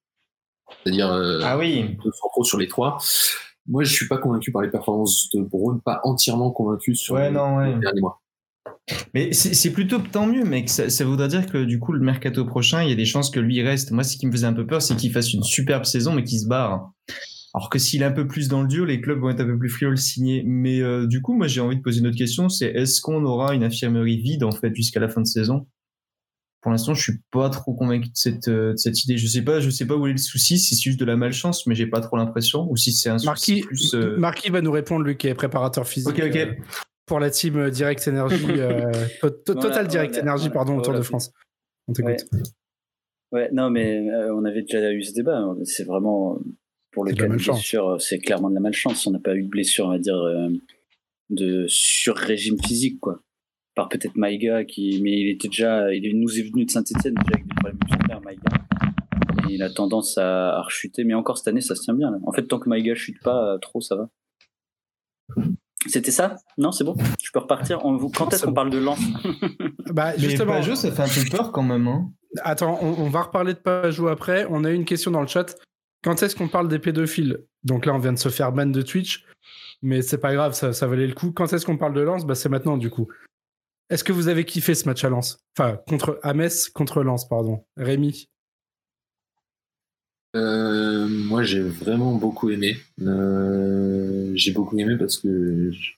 c'est-à-dire euh, ah oui. deux centraux sur les trois, moi je suis pas convaincu par les performances de Brown, pas entièrement convaincu sur ouais, les, non, ouais. derniers mois. Mais c'est plutôt tant mieux, mais ça, ça, voudrait dire que du coup, le mercato prochain, il y a des chances que lui reste. Moi, ce qui me faisait un peu peur, c'est qu'il fasse une superbe saison, mais qu'il se barre. Alors que s'il est un peu plus dans le dur, les clubs vont être un peu plus friands de le signer. Mais euh, du coup, moi, j'ai envie de poser une autre question, c'est est-ce qu'on aura une infirmerie vide, en fait, jusqu'à la fin de saison? Pour l'instant, je suis pas trop convaincu de cette, euh, de cette idée. Je sais pas, je sais pas où est le souci, si c'est juste de la malchance, mais j'ai pas trop l'impression, ou si c'est un Marquis, souci plus... Euh... Marquis va nous répondre, lui, qui est préparateur physique. Ok, ok pour la team Direct Energy, euh, Total voilà, Direct voilà, Energy, pardon, voilà, autour de France. On t'écoute. Ouais. ouais. non, mais euh, on avait déjà eu ce débat. Hein. C'est vraiment, pour le cas de blessure, c'est clairement de la malchance. On n'a pas eu de blessure, on va dire, euh, de sur-régime physique, quoi. Par peut-être Maïga, qui, mais il était déjà, il nous est venu de Saint-Etienne déjà avec des problèmes musculaires, Maïga. Et il a tendance à, à rechuter, mais encore cette année, ça se tient bien. Là. En fait, tant que Maïga chute pas trop, ça va. C'était ça? Non, c'est bon? Je peux repartir? On, quand est-ce qu'on parle de lance bah, justement, Pajot, ça fait un peu peur quand même. Hein. Attends, on, on, va reparler de Pajot après. On a une question dans le chat. Quand est-ce qu'on parle des pédophiles? Donc là, on vient de se faire ban de Twitch, mais c'est pas grave, ça, valait le coup. Quand est-ce qu'on parle de Lance? Bah, C'est maintenant, du coup. Est-ce que vous avez kiffé ce match à Lens Enfin, contre à Metz, contre Lens, pardon. Rémi? Euh, moi, j'ai vraiment beaucoup aimé. Euh, j'ai beaucoup aimé parce que je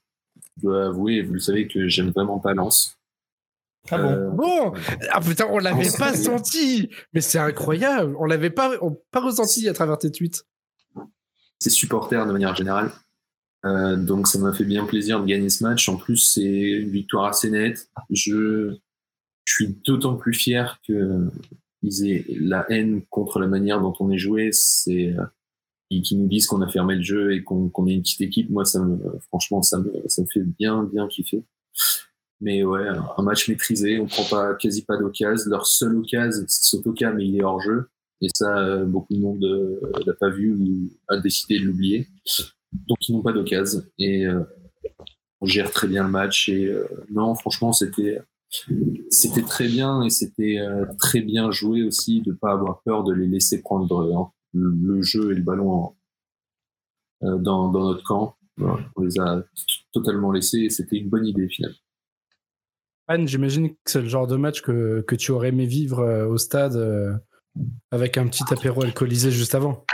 dois avouer, vous le savez, que j'aime vraiment pas Lens. Ah bon euh, Bon Ah putain, on l'avait pas senti Mais c'est incroyable On l'avait pas, on, pas ressenti à travers tes tweets. C'est supporter de manière générale. Euh, donc ça m'a fait bien plaisir de gagner ce match. En plus, c'est une victoire assez nette. Je, je suis d'autant plus fier que ils aient la haine contre la manière dont on est joué, c'est euh, qui nous disent qu'on a fermé le jeu et qu'on qu est une petite équipe. Moi, ça me, franchement, ça me, ça me fait bien, bien kiffer. Mais ouais, un match maîtrisé, on prend pas quasi pas d'occasion. Leur seule occasion, c'est Sotoka, mais il est hors jeu. Et ça, euh, beaucoup de monde euh, l'a pas vu ou a décidé de l'oublier. Donc ils n'ont pas d'occasion et euh, on gère très bien le match. Et euh, non, franchement, c'était c'était très bien et c'était très bien joué aussi de pas avoir peur de les laisser prendre le jeu et le ballon dans, notre camp. On les a totalement laissés et c'était une bonne idée finalement. Anne, j'imagine que c'est le genre de match que, que tu aurais aimé vivre euh, au stade euh, avec un petit apéro alcoolisé juste avant.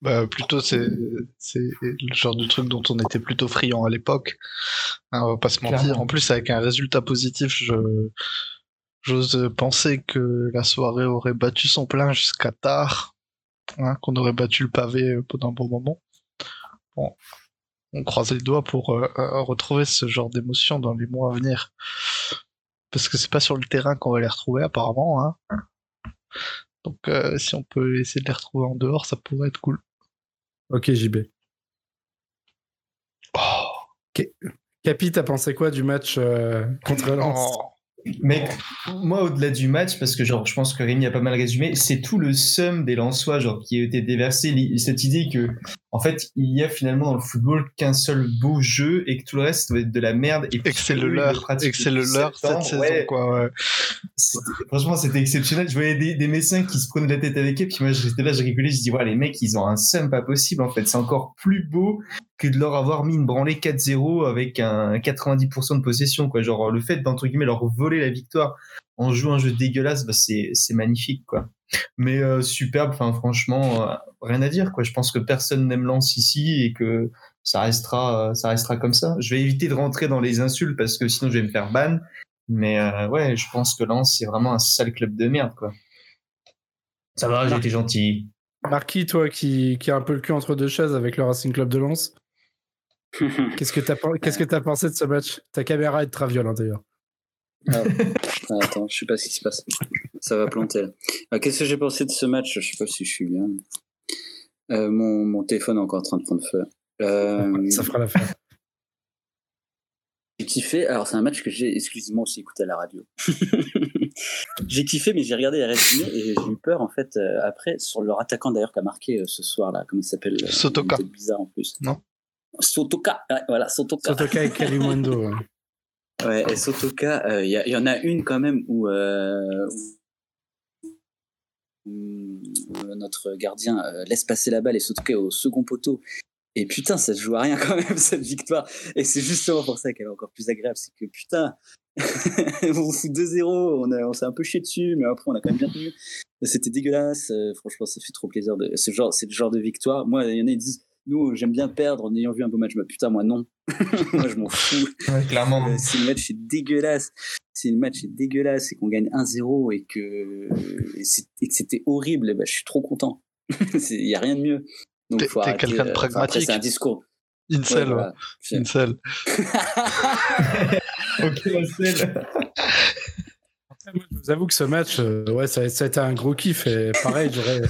Bah, plutôt, c'est, le genre de truc dont on était plutôt friand à l'époque. Hein, on va pas se mentir. Clairement. En plus, avec un résultat positif, je, j'ose penser que la soirée aurait battu son plein jusqu'à tard. Hein, qu'on aurait battu le pavé pendant un bon moment. Bon. On croise les doigts pour euh, retrouver ce genre d'émotion dans les mois à venir. Parce que c'est pas sur le terrain qu'on va les retrouver, apparemment. Hein. Donc euh, si on peut essayer de les retrouver en dehors, ça pourrait être cool. Ok, JB. Oh. Capi, t'as pensé quoi du match euh, contre Lens? Oh. Mec, moi au-delà du match, parce que genre je pense que Rémi a pas mal résumé, c'est tout le somme des Lensois genre qui a été déversé, cette idée que en fait il y a finalement dans le football qu'un seul beau jeu et que tout le reste doit être de la merde et, et que c'est le leur, et que c'est le leur cette saison ouais. quoi. Ouais. Franchement c'était exceptionnel. Je voyais des, des médecins qui se prenaient la tête avec eux, puis moi j'étais là, je rigolais, je dis ouais les mecs ils ont un somme pas possible en fait, c'est encore plus beau que de leur avoir mis une branlée 4-0 avec un 90% de possession quoi. Genre le fait d'entre guillemets leur voler la victoire en jouant un jeu dégueulasse, bah, c'est c'est magnifique quoi. Mais euh, superbe, enfin franchement euh, rien à dire quoi. Je pense que personne n'aime Lens ici et que ça restera ça restera comme ça. Je vais éviter de rentrer dans les insultes parce que sinon je vais me faire ban. Mais euh, ouais, je pense que Lens c'est vraiment un sale club de merde quoi. Ça va, j'ai été gentil. Marquis, toi qui, qui a un peu le cul entre deux chaises avec le Racing Club de Lens, Qu'est-ce que tu as, qu'est-ce que as pensé de ce match? Ta caméra est de traviole hein, d'ailleurs. Ah, attends, je sais pas ce qui se passe. Ça va planter. Ah, qu'est-ce que j'ai pensé de ce match? Je sais pas si je suis bien. Euh, mon, mon téléphone est encore en train de prendre feu. Euh, Ça fera la fin. J'ai kiffé. Alors, c'est un match que j'ai exclusivement aussi écouté à la radio. j'ai kiffé, mais j'ai regardé les résumés et j'ai eu peur, en fait, euh, après, sur leur attaquant d'ailleurs qui a marqué euh, ce soir, là. Comment il s'appelle Sotoka. bizarre en plus. Non. Sotoka. Ouais, voilà, Sotoka. Sotoka et Kalimundo. ouais. Et Sotoka, euh, il y, a- il y en a une quand même où, euh, où- notre gardien euh, laisse passer la balle et Sotoka au second poteau. Et putain, ça se joue à rien quand même, cette victoire. Et c'est justement pour ça qu'elle est encore plus agréable. C'est que putain, on fout 2-0, on, on s'est un peu chié dessus, mais après on a quand même bien tenu. C'était dégueulasse. euh, franchement, ça fait trop plaisir. De, ce genre, c'est le genre de victoire. Moi, il y en a qui disent, nous, j'aime bien perdre en ayant vu un beau match. Mais putain, moi, non. moi, je m'en fous. Ouais, clairement. Euh, si le match est dégueulasse, si le match est dégueulasse et qu'on gagne 1-0 et que, et c'était horrible, bah, je suis trop content. Il y a rien de mieux. Donc, T'es- faut t'es arrêter, quelqu'un de euh, pragmatique. c'est un discours. Incel, ouais. voilà. Incel. Ok. Moi, je vous avoue que ce match, euh, ouais, ça, ça a été un gros kiff. Et pareil, j'aurais,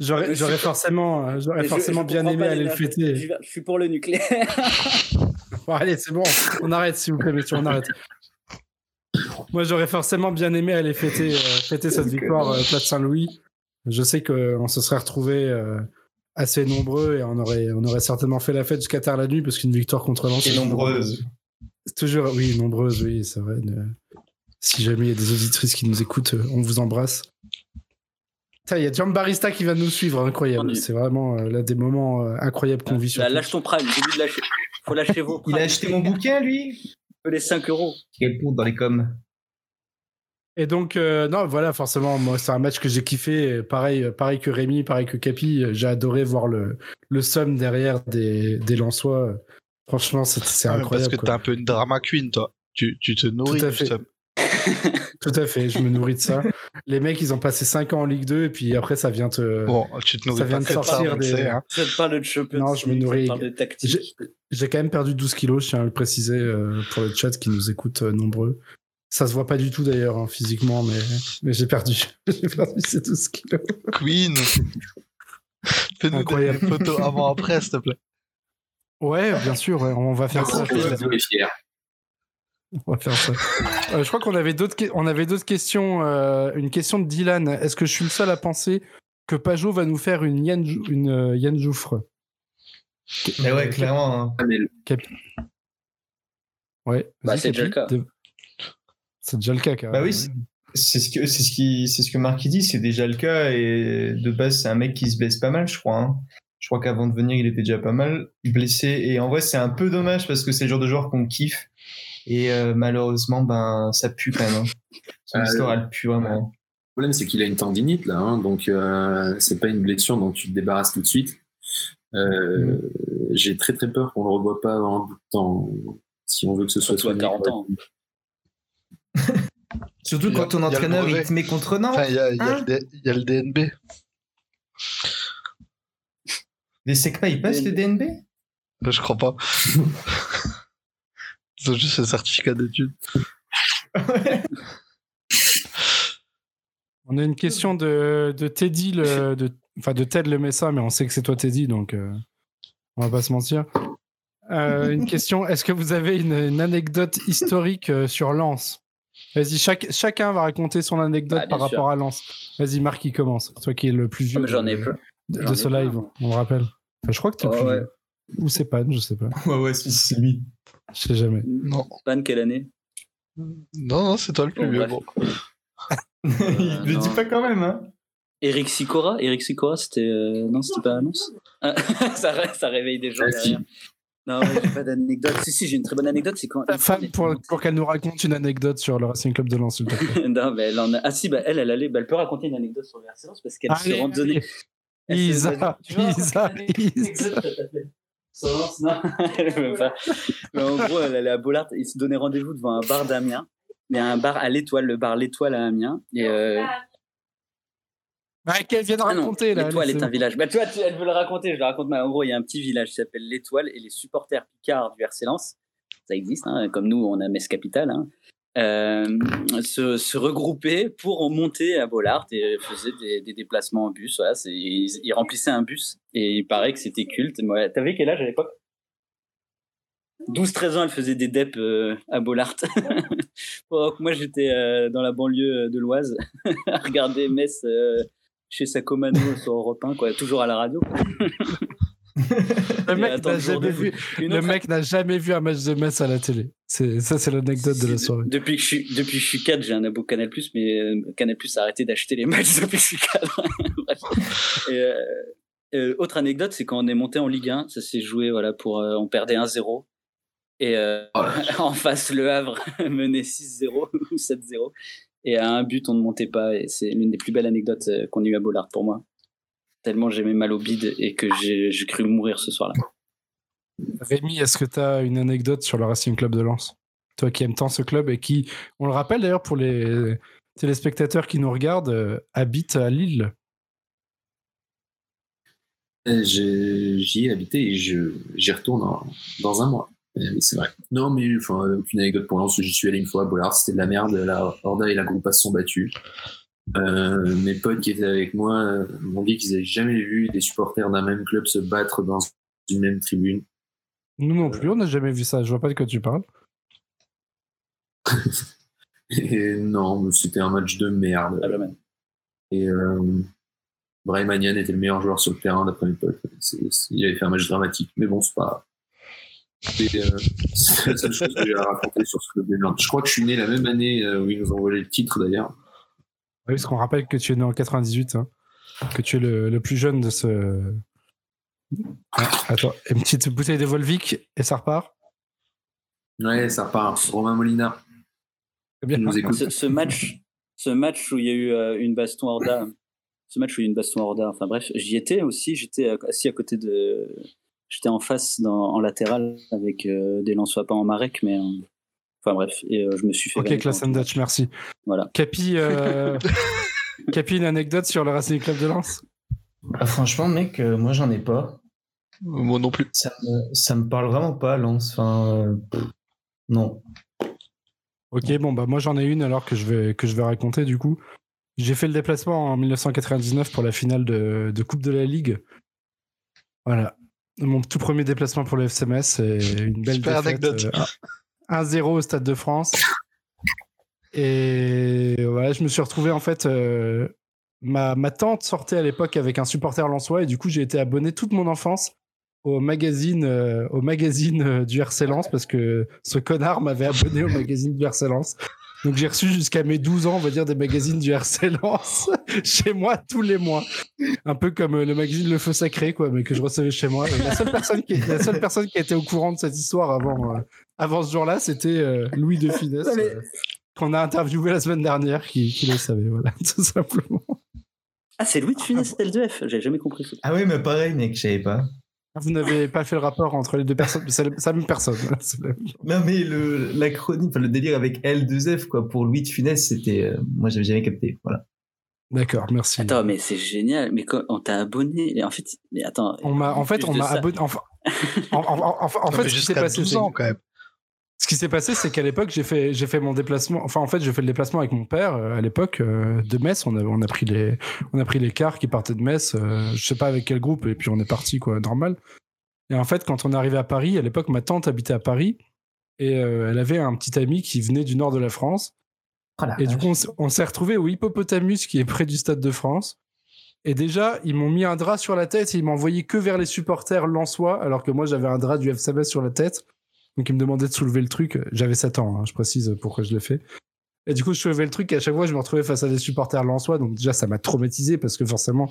j'aurais, j'aurais forcément, euh, j'aurais forcément je bien aimé aller le fêter. Je je suis pour le nucléaire. Bon, allez, c'est bon, on arrête, s'il vous plaît, messieurs, on arrête. Moi, j'aurais forcément bien aimé aller fêter, euh, fêter cette victoire euh, Place Saint-Louis. Je sais qu'on se serait retrouvés euh, assez nombreux et on aurait, on aurait certainement fait la fête jusqu'à tard la nuit parce qu'une victoire contre Lens. Et c'est toujours- nombreuses. C'est toujours, oui, nombreuses, oui, c'est vrai. Euh, Si jamais il y a des auditrices qui nous écoutent, euh, on vous embrasse. Il y a Jean Barista qui va nous suivre, incroyable. C'est vraiment euh, l'un des moments euh, incroyables qu'on vit sur Là, lâche ton prime, de lâcher. Faut lâcher vos Il a acheté mon bouquin, lui les 5 euros. Quel pour dans les coms. Et donc, euh, non, voilà, forcément, moi, c'est un match que j'ai kiffé. Pareil, pareil que Rémi, pareil que Capi. J'ai adoré voir le, le somme derrière des, des Lensois. Franchement, c'est c'est Ouais, incroyable. Parce que t'es un peu une drama queen, toi. Tu, tu te nourris Tout à du fait. Tout à fait, je me nourris de ça. Les mecs, ils ont passé 5 ans en Ligue 2 et puis après, ça vient te. Bon, tu te nourris Ça vient pas sortir le des- sait, hein. Ça te parle de champion. Non, je me nourris. J'ai quand même perdu 12 kilos, je tiens à le préciser euh, pour le chat qui nous écoute euh, nombreux. Ça se voit pas du tout d'ailleurs hein, physiquement, mais, mais j'ai perdu. j'ai perdu ces 12 kilos. Queen. Fais-nous des Incroyable. photos avant-après, s'il te plaît. Ouais, bien sûr, ouais, on va faire ça. On va faire ça. Euh, je crois qu'on avait d'autres, on avait d'autres questions. euh, une question de Dylan. Est-ce que je suis le seul à penser que Pajot va nous faire une Yann, une euh, Yann Jouffre? Mais ouais, clairement. hein. Ah, le- Ouais. Bah, c'est déjà le De- C'est déjà le cas. Bah oui, c'est- ce que c'est ce qui c'est ce que Marc dit, c'est déjà le cas et de base c'est un mec qui se blesse pas mal, je crois. hein. Je crois qu'avant de venir, il était déjà pas mal blessé et en vrai c'est un peu dommage parce que c'est le genre de joueur qu'on kiffe et euh, malheureusement ben ça pue quand même. hein. Son Euh, histoire elle pue vraiment. Le problème, c'est qu'il a une tendinite, là, hein, donc euh, c'est pas une blessure dont tu te débarrasses tout de suite. Euh, J'ai très très peur qu'on le revoie pas avant un bout de temps, si on veut que ce soit soigné. 40 ans. Surtout a- quand ton a le entraîneur il te met contre Nantes. Enfin, il y a, il y a Hein le D- il y a le DNB. Les SECPA ils passent le DNB je crois pas. Ils ont juste un certificat d'études. On a une question de, de Teddy, le, de, enfin de Ted le Messa, mais on sait que c'est toi Teddy, donc euh, on va pas se mentir. Euh, une question est-ce que vous avez une, une anecdote historique euh, sur Lens Vas-y, chaque, chacun va raconter son anecdote Bah, par sûr. rapport à Lens. Vas-y, Marc, qui commence. Toi qui es le plus Ah, vieux mais J'en ai de, plein. ce plein, live, moi. on le rappelle. Enfin, je crois que tu es le Oh, plus ouais. vieux. Ou c'est Pan, je sais pas. Ouais ouais si c'est lui. Je sais jamais. Non. Pan, quelle année? Non, non, c'est toi le plus Bon, vieux. Bon. il le non. dit pas quand même hein. Eric Sicora? Eric Sicora, c'était. euh, Non, c'était pas annonce Ah, ça, ré- ça réveille des gens Ah, derrière. Non, j'ai pas d'anecdote. Si, si, j'ai une très bonne anecdote. C'est quand. Ta femme, pour, pour qu'elle nous raconte une anecdote sur le Racing Club de Lens, s'il te plaît. non, mais elle en a. Ah, si, bah, elle, elle, allait... bah, elle peut raconter une anecdote sur le RC Lens parce qu'elle se randonnait. Isa, Isa, Isa. Ça non, pas. Mais en gros, elle allait à Bollard. Ils se donnaient rendez-vous devant un bar d'Amiens. Mais un bar à l'étoile, le bar L'étoile à Amiens. Et. Euh... Bah, qu'elle vient de Ah non, raconter, là. L'Étoile est un village. Bah, tu vois, tu- elle veut le raconter, je le raconte. Mais en gros, il y a un petit village qui s'appelle l'Étoile et les supporters Picard du RC Lens, ça existe. hein, comme nous, on a Metz Capital. hein. Se, se, regroupaient pour monter à Bollard et faisaient des, déplacements en bus. Voilà, ils, remplissaient un bus et il paraît que c'était culte. Ouais, T'avais quel âge à l'époque? 12-13 ans, elle faisait des DEP à Bollard. moi, j'étais dans la banlieue de l'Oise à regarder Metz chez Sacomano sur Europe 1, quoi, toujours à la radio. le mec n'a jamais, vu, le mec n'a jamais vu un match de Metz à la télé. C'est, ça, c'est l'anecdote de la soirée. Depuis que je suis, depuis que je suis cadre, j'ai un abo Canal+, mais euh, Canal+, a arrêté d'acheter les matchs depuis que je suis cadre. Et, euh, euh, autre anecdote, c'est quand on est monté en Ligue 1, ça s'est joué, voilà, pour, on perdait 1-0. Et oh en face, Le Havre menait 6-0 ou 7-0. Et à un but, on ne montait pas. Et c'est l'une des plus belles anecdotes qu'on a eu à Bollard pour moi tellement j'aimais mal au bide et que j'ai cru mourir ce soir-là. Rémi, est-ce que tu as une anecdote sur le Racing Club de Lens? Toi qui aimes tant ce club et qui, on le rappelle d'ailleurs pour les téléspectateurs qui nous regardent, euh, habite à Lille. Euh, j'y ai habité et j'y retourne dans, un mois. C'est vrai. Non, mais enfin, aucune anecdote pour Lens. J'y suis allé une fois à Bollard, c'était de la merde. La Horda et la Groupe se sont battus. Euh, mes potes qui étaient avec moi euh, m'ont dit qu'ils n'avaient jamais vu des supporters d'un même club se battre dans une même tribune. Nous non plus, on n'a jamais vu ça. Je vois pas de quoi tu parles. Et non, c'était un match de merde. Ah, Et euh, Brian était le meilleur joueur sur le terrain d'après mes potes. il avait fait un match dramatique, mais bon, c'est pas. C'est euh, la seule chose que j'ai à raconter sur ce club des Je crois que je suis né la même année où ils nous ont volé le titre d'ailleurs. Oui, parce qu'on rappelle que tu es né en 98, hein, que tu es le, plus jeune de ce. Ah, attends, une petite bouteille de Volvic et ça repart? Ouais, ça repart. Romain Molina. Bien. Nous ce, ce, match, ce match où il y a eu euh, une baston Horda, ce match où il y a eu une baston Horda, enfin bref, j'y étais aussi, j'étais assis à côté de. J'étais en face, dans, en latéral, avec euh, des lance pas en marek, mais euh, Enfin bref, et euh, je me suis fait. Ok, Class Dutch, merci. Voilà. Capi, euh, Capi, une anecdote sur le Racing Club de Lens? Ah, Franchement, mec, euh, moi j'en ai pas. Moi non plus. Ça me, ça me parle vraiment pas, Lens. Enfin, non. Ok, bon, bah moi j'en ai une alors que je vais, que je vais raconter du coup. J'ai fait le déplacement en 1999 pour la finale de, de Coupe de la Ligue. Voilà. Mon tout premier déplacement pour le FCMS et une belle Super anecdote. 1-0 au Stade de France. Et voilà, je me suis retrouvé en fait. Euh, ma, tante sortait à l'époque avec un supporter lensois et du coup j'ai été abonné toute mon enfance au magazine, euh, euh, du RC Lens parce que ce connard m'avait abonné au magazine du RC Lens. Donc j'ai reçu jusqu'à mes 12 ans, on va dire, des magazines du RC Lens chez moi tous les mois. Un peu comme le magazine Le Feu Sacré, quoi, mais que je recevais chez moi. la seule personne qui, la seule personne qui était au courant de cette histoire avant, avant ce jour-là, c'était euh, Louis de Finesse, euh, qu'on a interviewé la semaine dernière, qui, le savait, voilà, tout simplement. Ah, c'est Louis de Finesse L2F, j'avais jamais compris ça. Ah oui, mais pareil, mec, je savais pas. Vous n'avez pas fait le rapport entre les deux personnes, c'est la même personne. non, mais le, la chronique, le délire avec L2F, quoi, pour Louis de Finesse, c'était. Euh, moi, j'avais jamais capté, voilà. D'accord, merci. Attends, mais c'est génial. Mais quand on t'a abonné, en fait, mais attends. On m'a, en fait, on m'a abonné. Enfin, en, fait, ce qui s'est passé, 12 ans quand même. Ce qui s'est passé, c'est qu'à l'époque, j'ai fait, j'ai fait mon déplacement. Enfin, en fait, j'ai fait le déplacement avec mon père euh, à l'époque euh, de Metz. On a, on a pris les, on a pris les cars qui partaient de Metz. Euh, je sais pas avec quel groupe, et puis on est parti quoi, normal. Et en fait, quand on est arrivé à Paris, à l'époque, ma tante habitait à Paris et elle avait un petit ami qui venait du nord de la France. Oh et du coup, on, s'est retrouvé au Hippopotamus, qui est près du Stade de France. Et déjà, ils m'ont mis un drap sur la tête et ils m'envoyaient que vers les supporters lensois, alors que moi, j'avais un drap du FCMS sur la tête. Donc il me demandait de soulever le truc. J'avais 7 ans, hein, je précise pourquoi je l'ai fait. Et du coup, je soulevais le truc et à chaque fois, je me retrouvais face à des supporters lensois. Donc déjà, ça m'a traumatisé parce que forcément,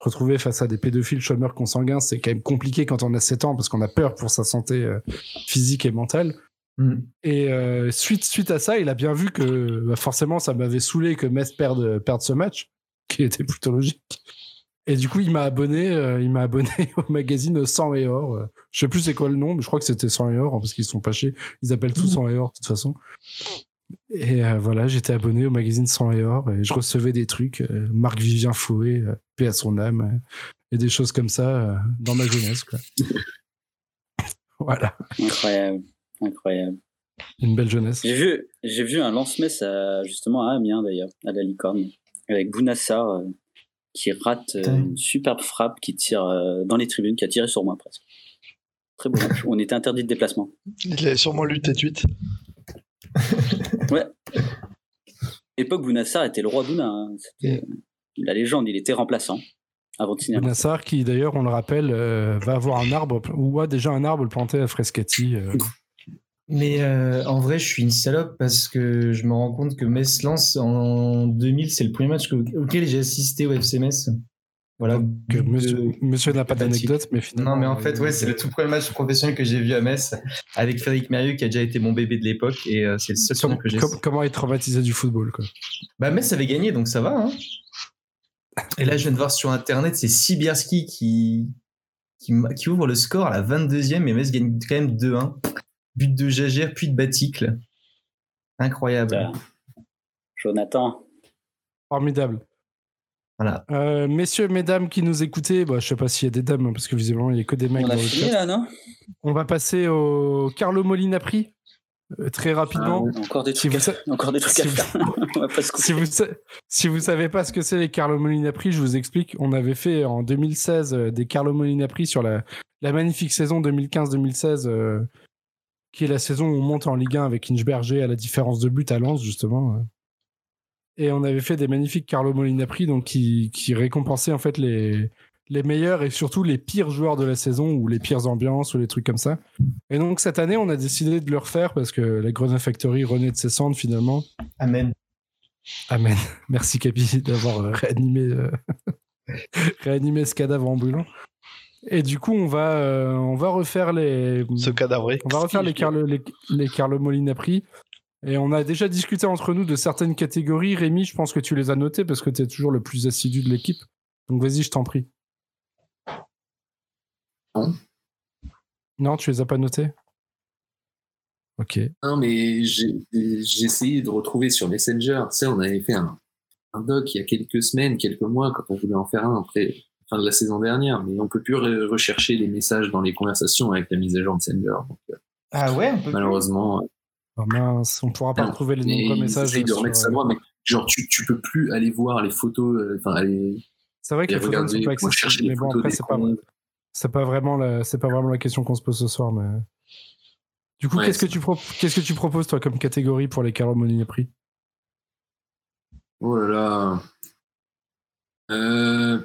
retrouver face à des pédophiles chômeurs consanguins, c'est quand même compliqué quand on a 7 ans parce qu'on a peur pour sa santé euh, physique et mentale. Mm. Et euh, suite, suite à ça, il a bien vu que bah, forcément, ça m'avait saoulé que Metz perde, perde ce match, qui était plutôt logique. Et du coup, il m'a abonné, euh, il m'a abonné au magazine 100 et or. Euh, je sais plus c'est quoi le nom, mais je crois que c'était 100 et or parce qu'ils sont pas chiés. Ils appellent tout 100 et or de toute façon. Et euh, voilà, j'étais abonné au magazine 100 et or et je recevais des trucs, Marc Vivien Fouet, paix à son âme, et des choses comme ça dans ma jeunesse. Quoi. voilà. Incroyable, incroyable. Une belle jeunesse. J'ai vu, j'ai vu un lance-messe justement à Amiens d'ailleurs, à la Licorne, avec Bounassar euh, qui rate euh, une superbe frappe qui tire euh, dans les tribunes, qui a tiré sur moi presque. Très beau match. On était interdit de déplacement. Il avait sûrement lu tête 8. ouais. Époque, Bounassar était le roi d'Ouna. Hein. C'était la légende, il était remplaçant. Avant de Bounassar, qui d'ailleurs, on le rappelle, va avoir un arbre, ou a déjà un arbre planté à Frescati. Mais euh, en vrai, je suis une salope parce que je me rends compte que Metz lance en 2000, c'est le premier match auquel j'ai assisté au FC Metz. Voilà. Que monsieur, n'a pas d'anecdote, mais finalement. Non, mais en fait, ouais, c'est le tout premier match professionnel que j'ai vu à Metz avec Frédéric Mérieux qui a déjà été mon bébé de l'époque et euh, c'est le seul que j'ai. comment être traumatisé du football, quoi? Bah, Metz avait gagné, donc ça va. Hein. Et là, je viens de voir sur internet, c'est Sibierski qui, qui, qui, ouvre le score à la 22e et Metz gagne quand même 2-1. But de Jagère, puis de Baticle. Incroyable. Jonathan. Formidable. Voilà. Euh, messieurs, mesdames qui nous écoutez, bah, je sais pas s'il y a des dames, parce que visiblement, il n'y a que des mecs. On a fini là, non? On va passer au Carlo Molina Prix. Euh, très rapidement. Ah, encore des trucs, à... encore des trucs à faire. si, vous... si vous savez pas ce que c'est les Carlo Molina Prix, je vous explique. On avait fait en 2016 euh, des Carlo Molina Prix sur la, la magnifique saison 2015-2016 qui est la saison où on monte en Ligue 1 avec Inchberger à la différence de but à Lens, justement. Et on avait fait des magnifiques Carlo Molina Prix, donc qui, qui récompensaient en fait les, les meilleurs et surtout les pires joueurs de la saison ou les pires ambiances ou les trucs comme ça. Et donc cette année, on a décidé de le refaire parce que la Grenade Factory renaît de ses cendres finalement. Amen. Amen. Merci Capi d'avoir réanimé, euh, réanimé ce cadavre ambulant. Et du coup, on va, euh, on va refaire les. Ce cadavre. On va refaire les Carlo, les, les Carlo Molina Prix. Et on a déjà discuté entre nous de certaines catégories. Rémi, je pense que tu les as notées parce que tu es toujours le plus assidu de l'équipe. Donc vas-y, je t'en prie. Non. Non, tu les as pas notées? Ok. Non, mais j'ai essayé de retrouver sur Messenger. Tu sais, on avait fait un, un doc il y a quelques semaines, quelques mois, quand on voulait en faire un après fin de la saison dernière, mais on peut plus rechercher les messages dans les conversations avec la mise à jour de Sender. Euh, ah ouais, malheureusement. Oh mince, on pourra pas retrouver les nombreux messages. de remettre ça moi, mais genre tu, tu peux plus aller voir les photos, euh, enfin aller. C'est vrai que les photos ne sont pas accessibles, mais bon après c'est pas, c'est pas vraiment la, c'est pas vraiment la question qu'on se pose ce soir, mais. Du coup, qu'est-ce que tu qu'est-ce que tu proposes toi comme catégorie pour les Carlo prix? Oh là là. Euh...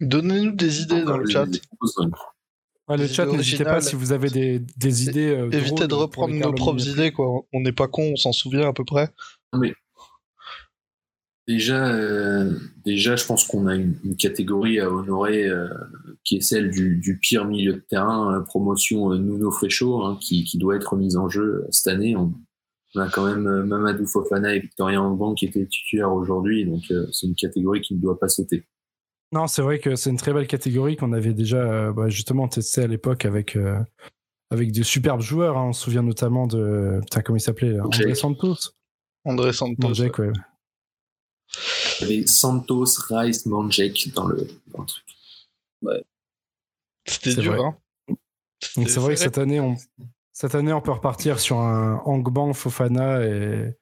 Donnez-nous des idées dans le chat. le chat, n'hésitez pas si vous avez des, des idées. Euh, évitez de reprendre nos propres idées, quoi. On n'est pas con, on s'en souvient à peu près. Mais déjà, euh, déjà, je pense qu'on a une, catégorie à honorer euh, qui est celle du, pire milieu de terrain, promotion Nuno Fréchaud, hein, qui, doit être mise en jeu cette année. On, a quand même Mamadou Fofana et Victoria Angban qui étaient titulaires aujourd'hui, donc c'est une catégorie qui ne doit pas sauter. Non, c'est vrai que c'est une très belle catégorie qu'on avait déjà euh, bah, justement testé à l'époque avec, euh, avec de superbes joueurs. Hein. On se souvient notamment de. Putain, comment il s'appelait André Santos. André Santos. Manjek, ouais. Il y avait Santos, Rice, Manjek dans le, dans le truc. Ouais. C'était dur, hein Donc c'est vrai que cette année, on, cette année, on peut repartir sur un Angbang, Fofana et,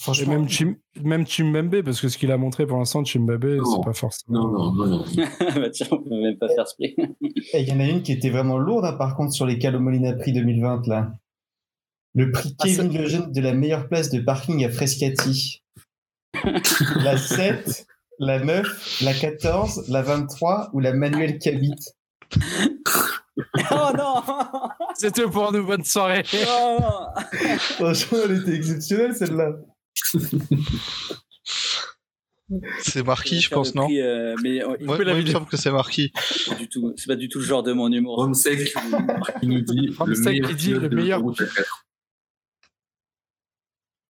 Franchement, même, Chim, même parce que ce qu'il a montré pour l'instant, Chimbembe, c'est pas forcément. Non, non, non. bah tiens, on peut même pas faire ce prix. Il y en a une qui était vraiment lourde, hein, par contre, sur les Calomolina Prix 2020, là. Le prix ah, Kevin Lejeune de la meilleure place de parking à Frescati. la 7, la 9, la 14, la 23 ou la Manuel Cabit. oh non C'était pour nous, bonne soirée. Oh, Franchement, elle était exceptionnelle celle-là. C'est Marquis, je pense, non euh, mais il ouais, il me semble que c'est Marquis. C'est pas du tout le genre de mon humour. Homsec qui nous dit le meilleur, dit le meilleur.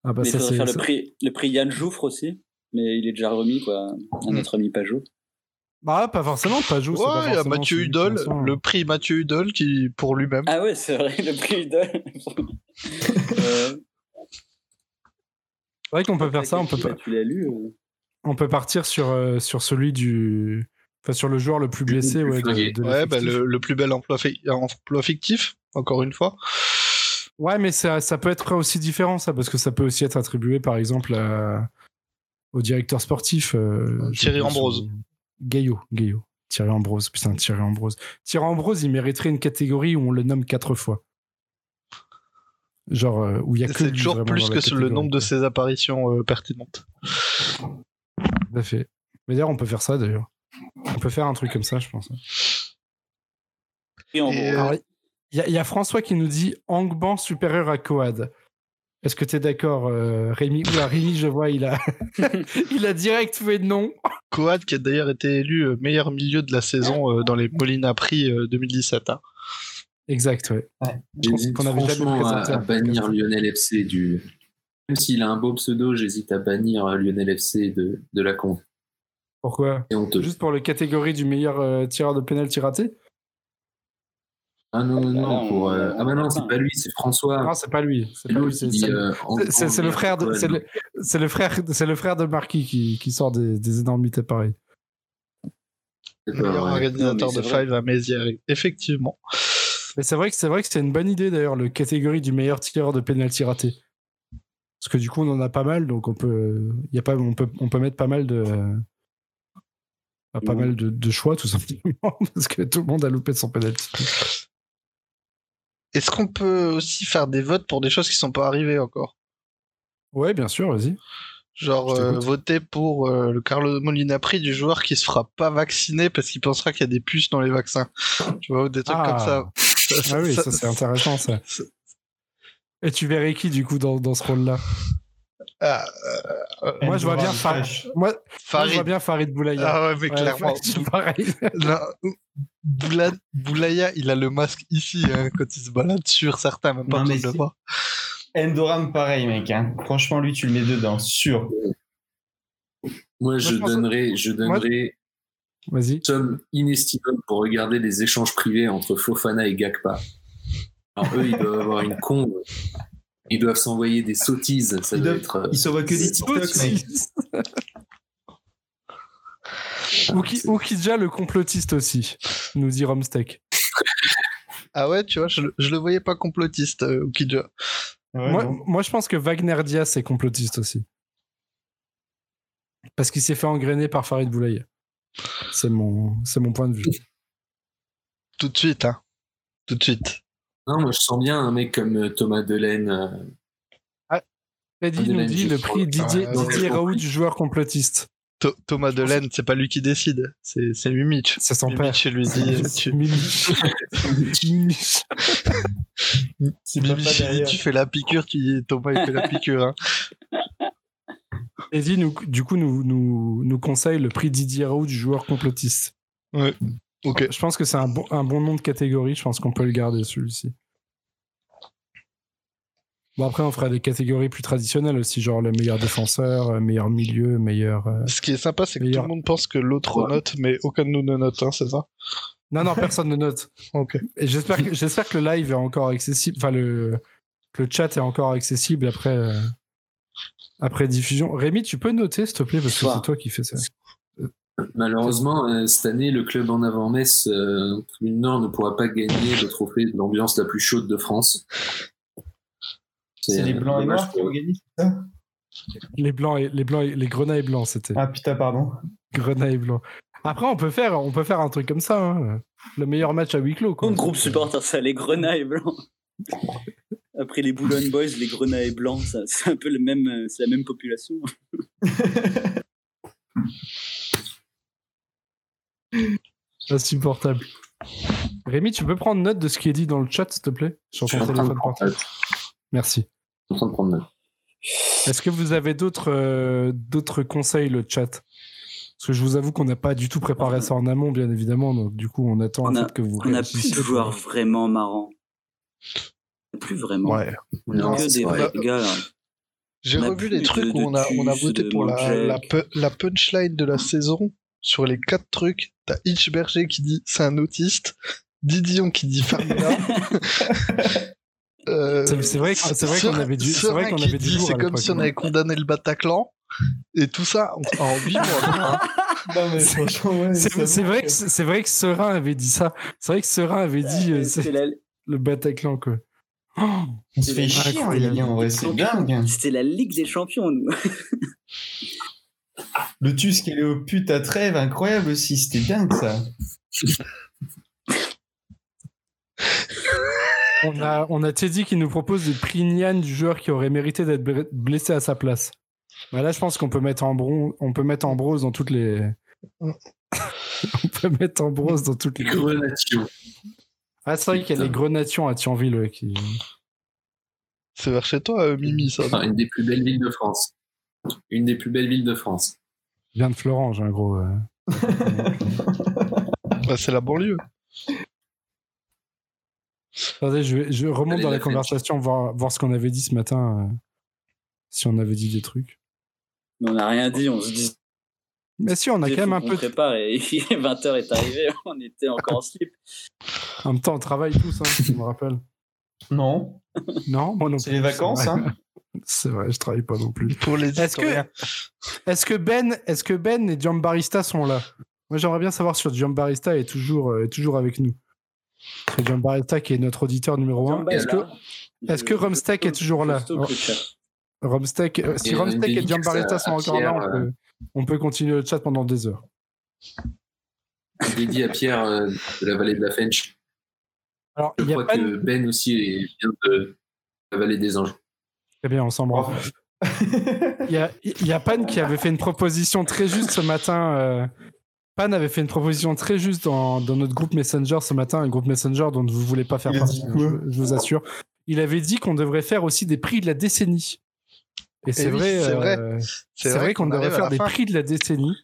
Ah bah mais ça, il faudrait faire le prix, le prix Yann Jouffre aussi, mais il est déjà remis, quoi. Notre ami Pajot. Bah, pas forcément, Pajot. Ouais, il y a Mathieu Hudol, le prix Mathieu Hudol qui, pour lui-même. Ah ouais, c'est vrai, le prix Hudol. euh, vrai qu'on peut faire ça, on peut pas. Tu l'as lu euh On peut partir sur, euh, sur celui du. Enfin, sur le joueur le plus blessé. Ouais, ouais bah, le, le, plus bel emploi, emploi fictif, encore une fois. Ouais, mais ça, ça peut être aussi différent, ça, parce que ça peut aussi être attribué, par exemple, à- au directeur sportif. euh, je Thierry Ambrose. Gaillot, Gaillot. Thierry Ambrose, putain, Thierry Ambrose. Thierry Ambrose, il mériterait une catégorie où on le nomme quatre fois. Genre, euh, où il y a que C'est toujours plus que sur le nombre de ses apparitions euh, pertinentes. Tout à fait. Mais d'ailleurs, on peut faire ça, d'ailleurs. On peut faire un truc comme ça, je pense. Et en Et, gros, Alors, il y, a- il y a François qui nous dit Angban supérieur à Coad. Est-ce que tu es d'accord, euh, Rémi? Oula, Rémi, je vois, il a, il a direct fait non. Coad qui a d'ailleurs été élu euh, meilleur milieu de la saison euh, dans les Molina Prix euh, 2017. hein. Exact, ouais. Pense J'hésite qu'on avait jamais franchement à, présenté à bannir. Lionel FC du. Même s'il a un beau pseudo, j'hésite à bannir euh, Lionel FC de, de la compte. Pourquoi? Juste pour le catégorie du meilleur euh, tireur de pénalty raté? Ah non, non, non, pour. on- euh, Ah bah non, c'est pas lui, c'est François. Non, c'est pas lui. C'est c'est- euh, en- c'est- c'est- c'est le frère de, c'est le, c'est le frère, c'est le frère de Marquis qui, qui sort des, des énormités pareilles. C'est pas organisateur Non, de. Five à Mézières, effectivement. Mais c'est vrai que c'est vrai que c'est une bonne idée d'ailleurs le catégorie du meilleur tireur de penalty raté. Parce que du coup on en a pas mal donc on peut y a pas on peut on peut mettre pas mal de pas mal de, de choix tout simplement parce que tout le monde a loupé son penalty. Est-ce qu'on peut aussi faire des votes pour des choses qui sont pas arrivées encore? Ouais bien sûr vas-y. Genre euh, voter pour euh, le Carlo Molina Prix du joueur qui se fera pas vacciner parce qu'il pensera qu'il y a des puces dans les vaccins. Tu vois, ou des trucs Ah. comme ça. Ah oui ça- c'est intéressant ça. Et tu verrais qui du coup dans, dans ce rôle là Ah, euh, Moi je vois bien Farid. Moi, moi, je vois bien Farid Boulaya. Ah ouais, mais Ouais, clairement. c'est pareil. Boula- Boulaya, il a le masque ici hein, quand il se balade sur certains, même pas le voir. Endoram, pareil, mec. hein. Franchement, lui, tu le mets dedans, sûr. Moi, je donnerais, je donnerais somme inestimable pour regarder les échanges privés entre Fofana et Gakpa. Alors, eux, ils doivent avoir une con. Ils doivent s'envoyer des sottises. Ça Ils doit doivent- être. euh, Il s'envoie que des TikToks, mec. Ouki- Oukidja le complotiste aussi, nous dit Romsteak. Ah ouais, tu vois, je, le- je le voyais pas complotiste, euh, Ukidja. Ouais, moi, moi, je pense que Wagner Diaz est complotiste aussi. Parce qu'il s'est fait engrainer par Farid Boulaye. C'est mon, c'est mon point de vue. Tout de suite, hein. Tout de suite. Non, moi, je sens bien un mec comme euh, Thomas Delaine. euh, Freddy Madeleine, nous dit le prix Didier, Ah, Didier. Raoult du joueur complotiste. Tho- Thomas Delaine, c'est pas lui qui décide, c'est c'est lui Mitch. C'est son Lui, père. Mitch, il lui dit, tu, Mimich. Mimich. Tu fais la piqûre, tu dis Thomas il fait la piqûre. Hein. Freddy, nous, du coup, nous, nous, nous conseille le prix Didier Raoult du joueur complotiste. Ok. Je pense que c'est un bon, un bon nom de catégorie. Je pense qu'on peut le garder, celui-ci. Bon, après, on fera des catégories plus traditionnelles aussi, genre le meilleur défenseur, euh, meilleur milieu, meilleur. euh, Ce qui est sympa, c'est que Meilleur. tout le monde pense que l'autre Ouais. note, mais aucun de nous ne note, hein, c'est ça? Non, non, personne ne note. Ok. J'espère que, j'espère que le live est encore accessible. Enfin, le, le chat est encore accessible après, euh, après diffusion. Rémi, tu peux noter, s'il te plaît, parce que c'est toi qui fais ça. Malheureusement, euh, cette année, le club en avant-messe, euh, Nord, ne pourra pas gagner le trophée de l'ambiance la plus chaude de France. C'est les blancs et noirs qui ont gagné, c'est ça Les blancs et les blancs, et- les blancs, c'était. Ah putain, pardon. Grenailles blancs. Après, on peut faire, on peut faire un truc comme ça. hein. Le meilleur match à huis clos. Quoi. Comme groupe supporter, ça, les grenailles blancs. Après les Boulogne Boys, les grenailles blancs, ça, c'est un peu le même, euh, c'est la même population. Insupportable. Rémi, tu peux prendre note de ce qui est dit dans le chat, s'il te plaît Sur ton téléphone portable. note. Merci. Je suis en train de prendre note. Est-ce que vous avez d'autres euh, d'autres conseils, le chat? Parce que je vous avoue qu'on n'a pas du tout préparé ça en amont, bien évidemment. Donc, du coup, on attend On en a- fait que vous On n'a plus de joueurs vraiment marrants. Plus vraiment. Ouais. On a Non, que des vrai. vrais gars. là. J'ai revu les trucs de- où on a, on a voté pour la, la, pu- la punchline de la saison. Sur les quatre trucs, t'as Hitchberger qui dit c'est un autiste, Didion qui dit Farmina. Euh, C'est- c'est vrai que- c'est vrai qu'on avait du- c'est vrai qu'on avait dit c'est comme si on hein. avait condamné le Bataclan. Et tout ça en, en 8 mois. hein. C'est- vrai, que c'est vrai que Serein avait dit ça. C'est vrai que Serein avait dit euh, c'est C'est la- le Bataclan, quoi. On se fait chier, en vrai, c'est dingue. C'était la Ligue des Champions, nous. Le Tusk, est au pute à trêve, incroyable aussi, c'était dingue ça. on a, on a Teddy qui nous propose de Prignan du joueur qui aurait mérité d'être blessé à sa place. Bah là, je pense qu'on peut mettre en bron, on peut mettre en brose dans toutes les. on peut mettre en brose dans toutes les. Ah, c'est vrai qu'il y a les Grenations à Thionville qui. C'est vers chez toi, euh, Mimi, ça. une des plus belles villes de France. Une des plus belles villes de France. Je viens de Florange, un gros. Euh. bah, c'est la banlieue. Attendez, je, je remonte dans la conversation, voir, voir ce qu'on avait dit ce matin. Euh, si on avait dit des trucs. Mais on n'a rien dit, on se dit. Mais si, on a quand même un peu. On prépare et 20h est arrivé, on était encore en slip. En même temps, on travaille tous, hein, je me rappelle. Non. Non, moi non C'est les vacances, hein. C'est vrai, je travaille pas non plus. Pour les est-ce que, est-ce que Ben, est-ce que Ben et Barista sont là? Moi, j'aimerais bien savoir si Barista est toujours, euh, est toujours avec nous. Barista qui est notre auditeur numéro 1. Est-ce que, est-ce que Rumsteak est toujours là? Romsteak, euh, si Romsteak et Giambaretta sont encore là, euh, on peut, continuer le chat pendant des heures. Dédié à Pierre euh, de la vallée de la Fench. Alors, Je crois que Ben aussi vient de la vallée des anges. Très bien, on s'embrasse. il, y a, il y a Pan qui avait fait une proposition très juste ce matin. Pan avait fait une proposition très juste dans, notre groupe Messenger ce matin, un groupe Messenger dont vous ne voulez pas faire partie, je, vous assure. Il avait dit qu'on devrait faire aussi des prix de la décennie. Et c'est vrai, c'est vrai, euh, c'est vrai, qu'on devrait faire des prix de la décennie.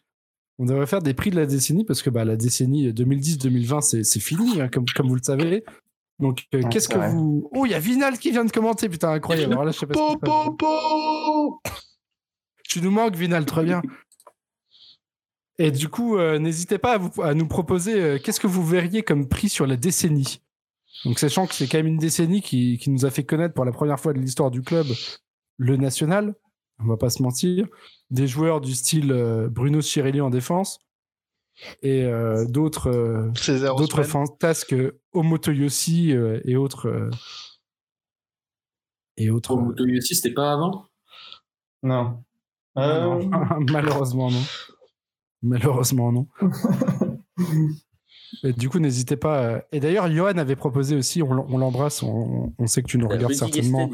On devrait faire des prix de la décennie parce que bah, la décennie 2010-2020, c'est fini, hein, comme, comme vous le savez. Donc, euh, qu'est-ce que vous. Oh, il y a Vinal qui vient de commenter, putain, incroyable. Alors là, je sais pas tu nous manques, Vinal, très bien. Et du coup, euh, n'hésitez pas à, vous, à, nous proposer qu'est-ce que vous verriez comme prix sur la décennie? Donc, sachant que c'est quand même une décennie qui, qui, nous a fait connaître pour la première fois de l'histoire du club le national, on va pas se mentir, des joueurs du style euh, Bruno Chirelli en défense et euh, d'autres euh, d'autres fantasques Omotoyoshi et autres et autres Omotoyoshi c'était pas avant? Non. non. malheureusement non malheureusement non du coup, n'hésitez pas. Et d'ailleurs, Johan avait proposé aussi, on l'embrasse, on, sait que tu nous regardes certainement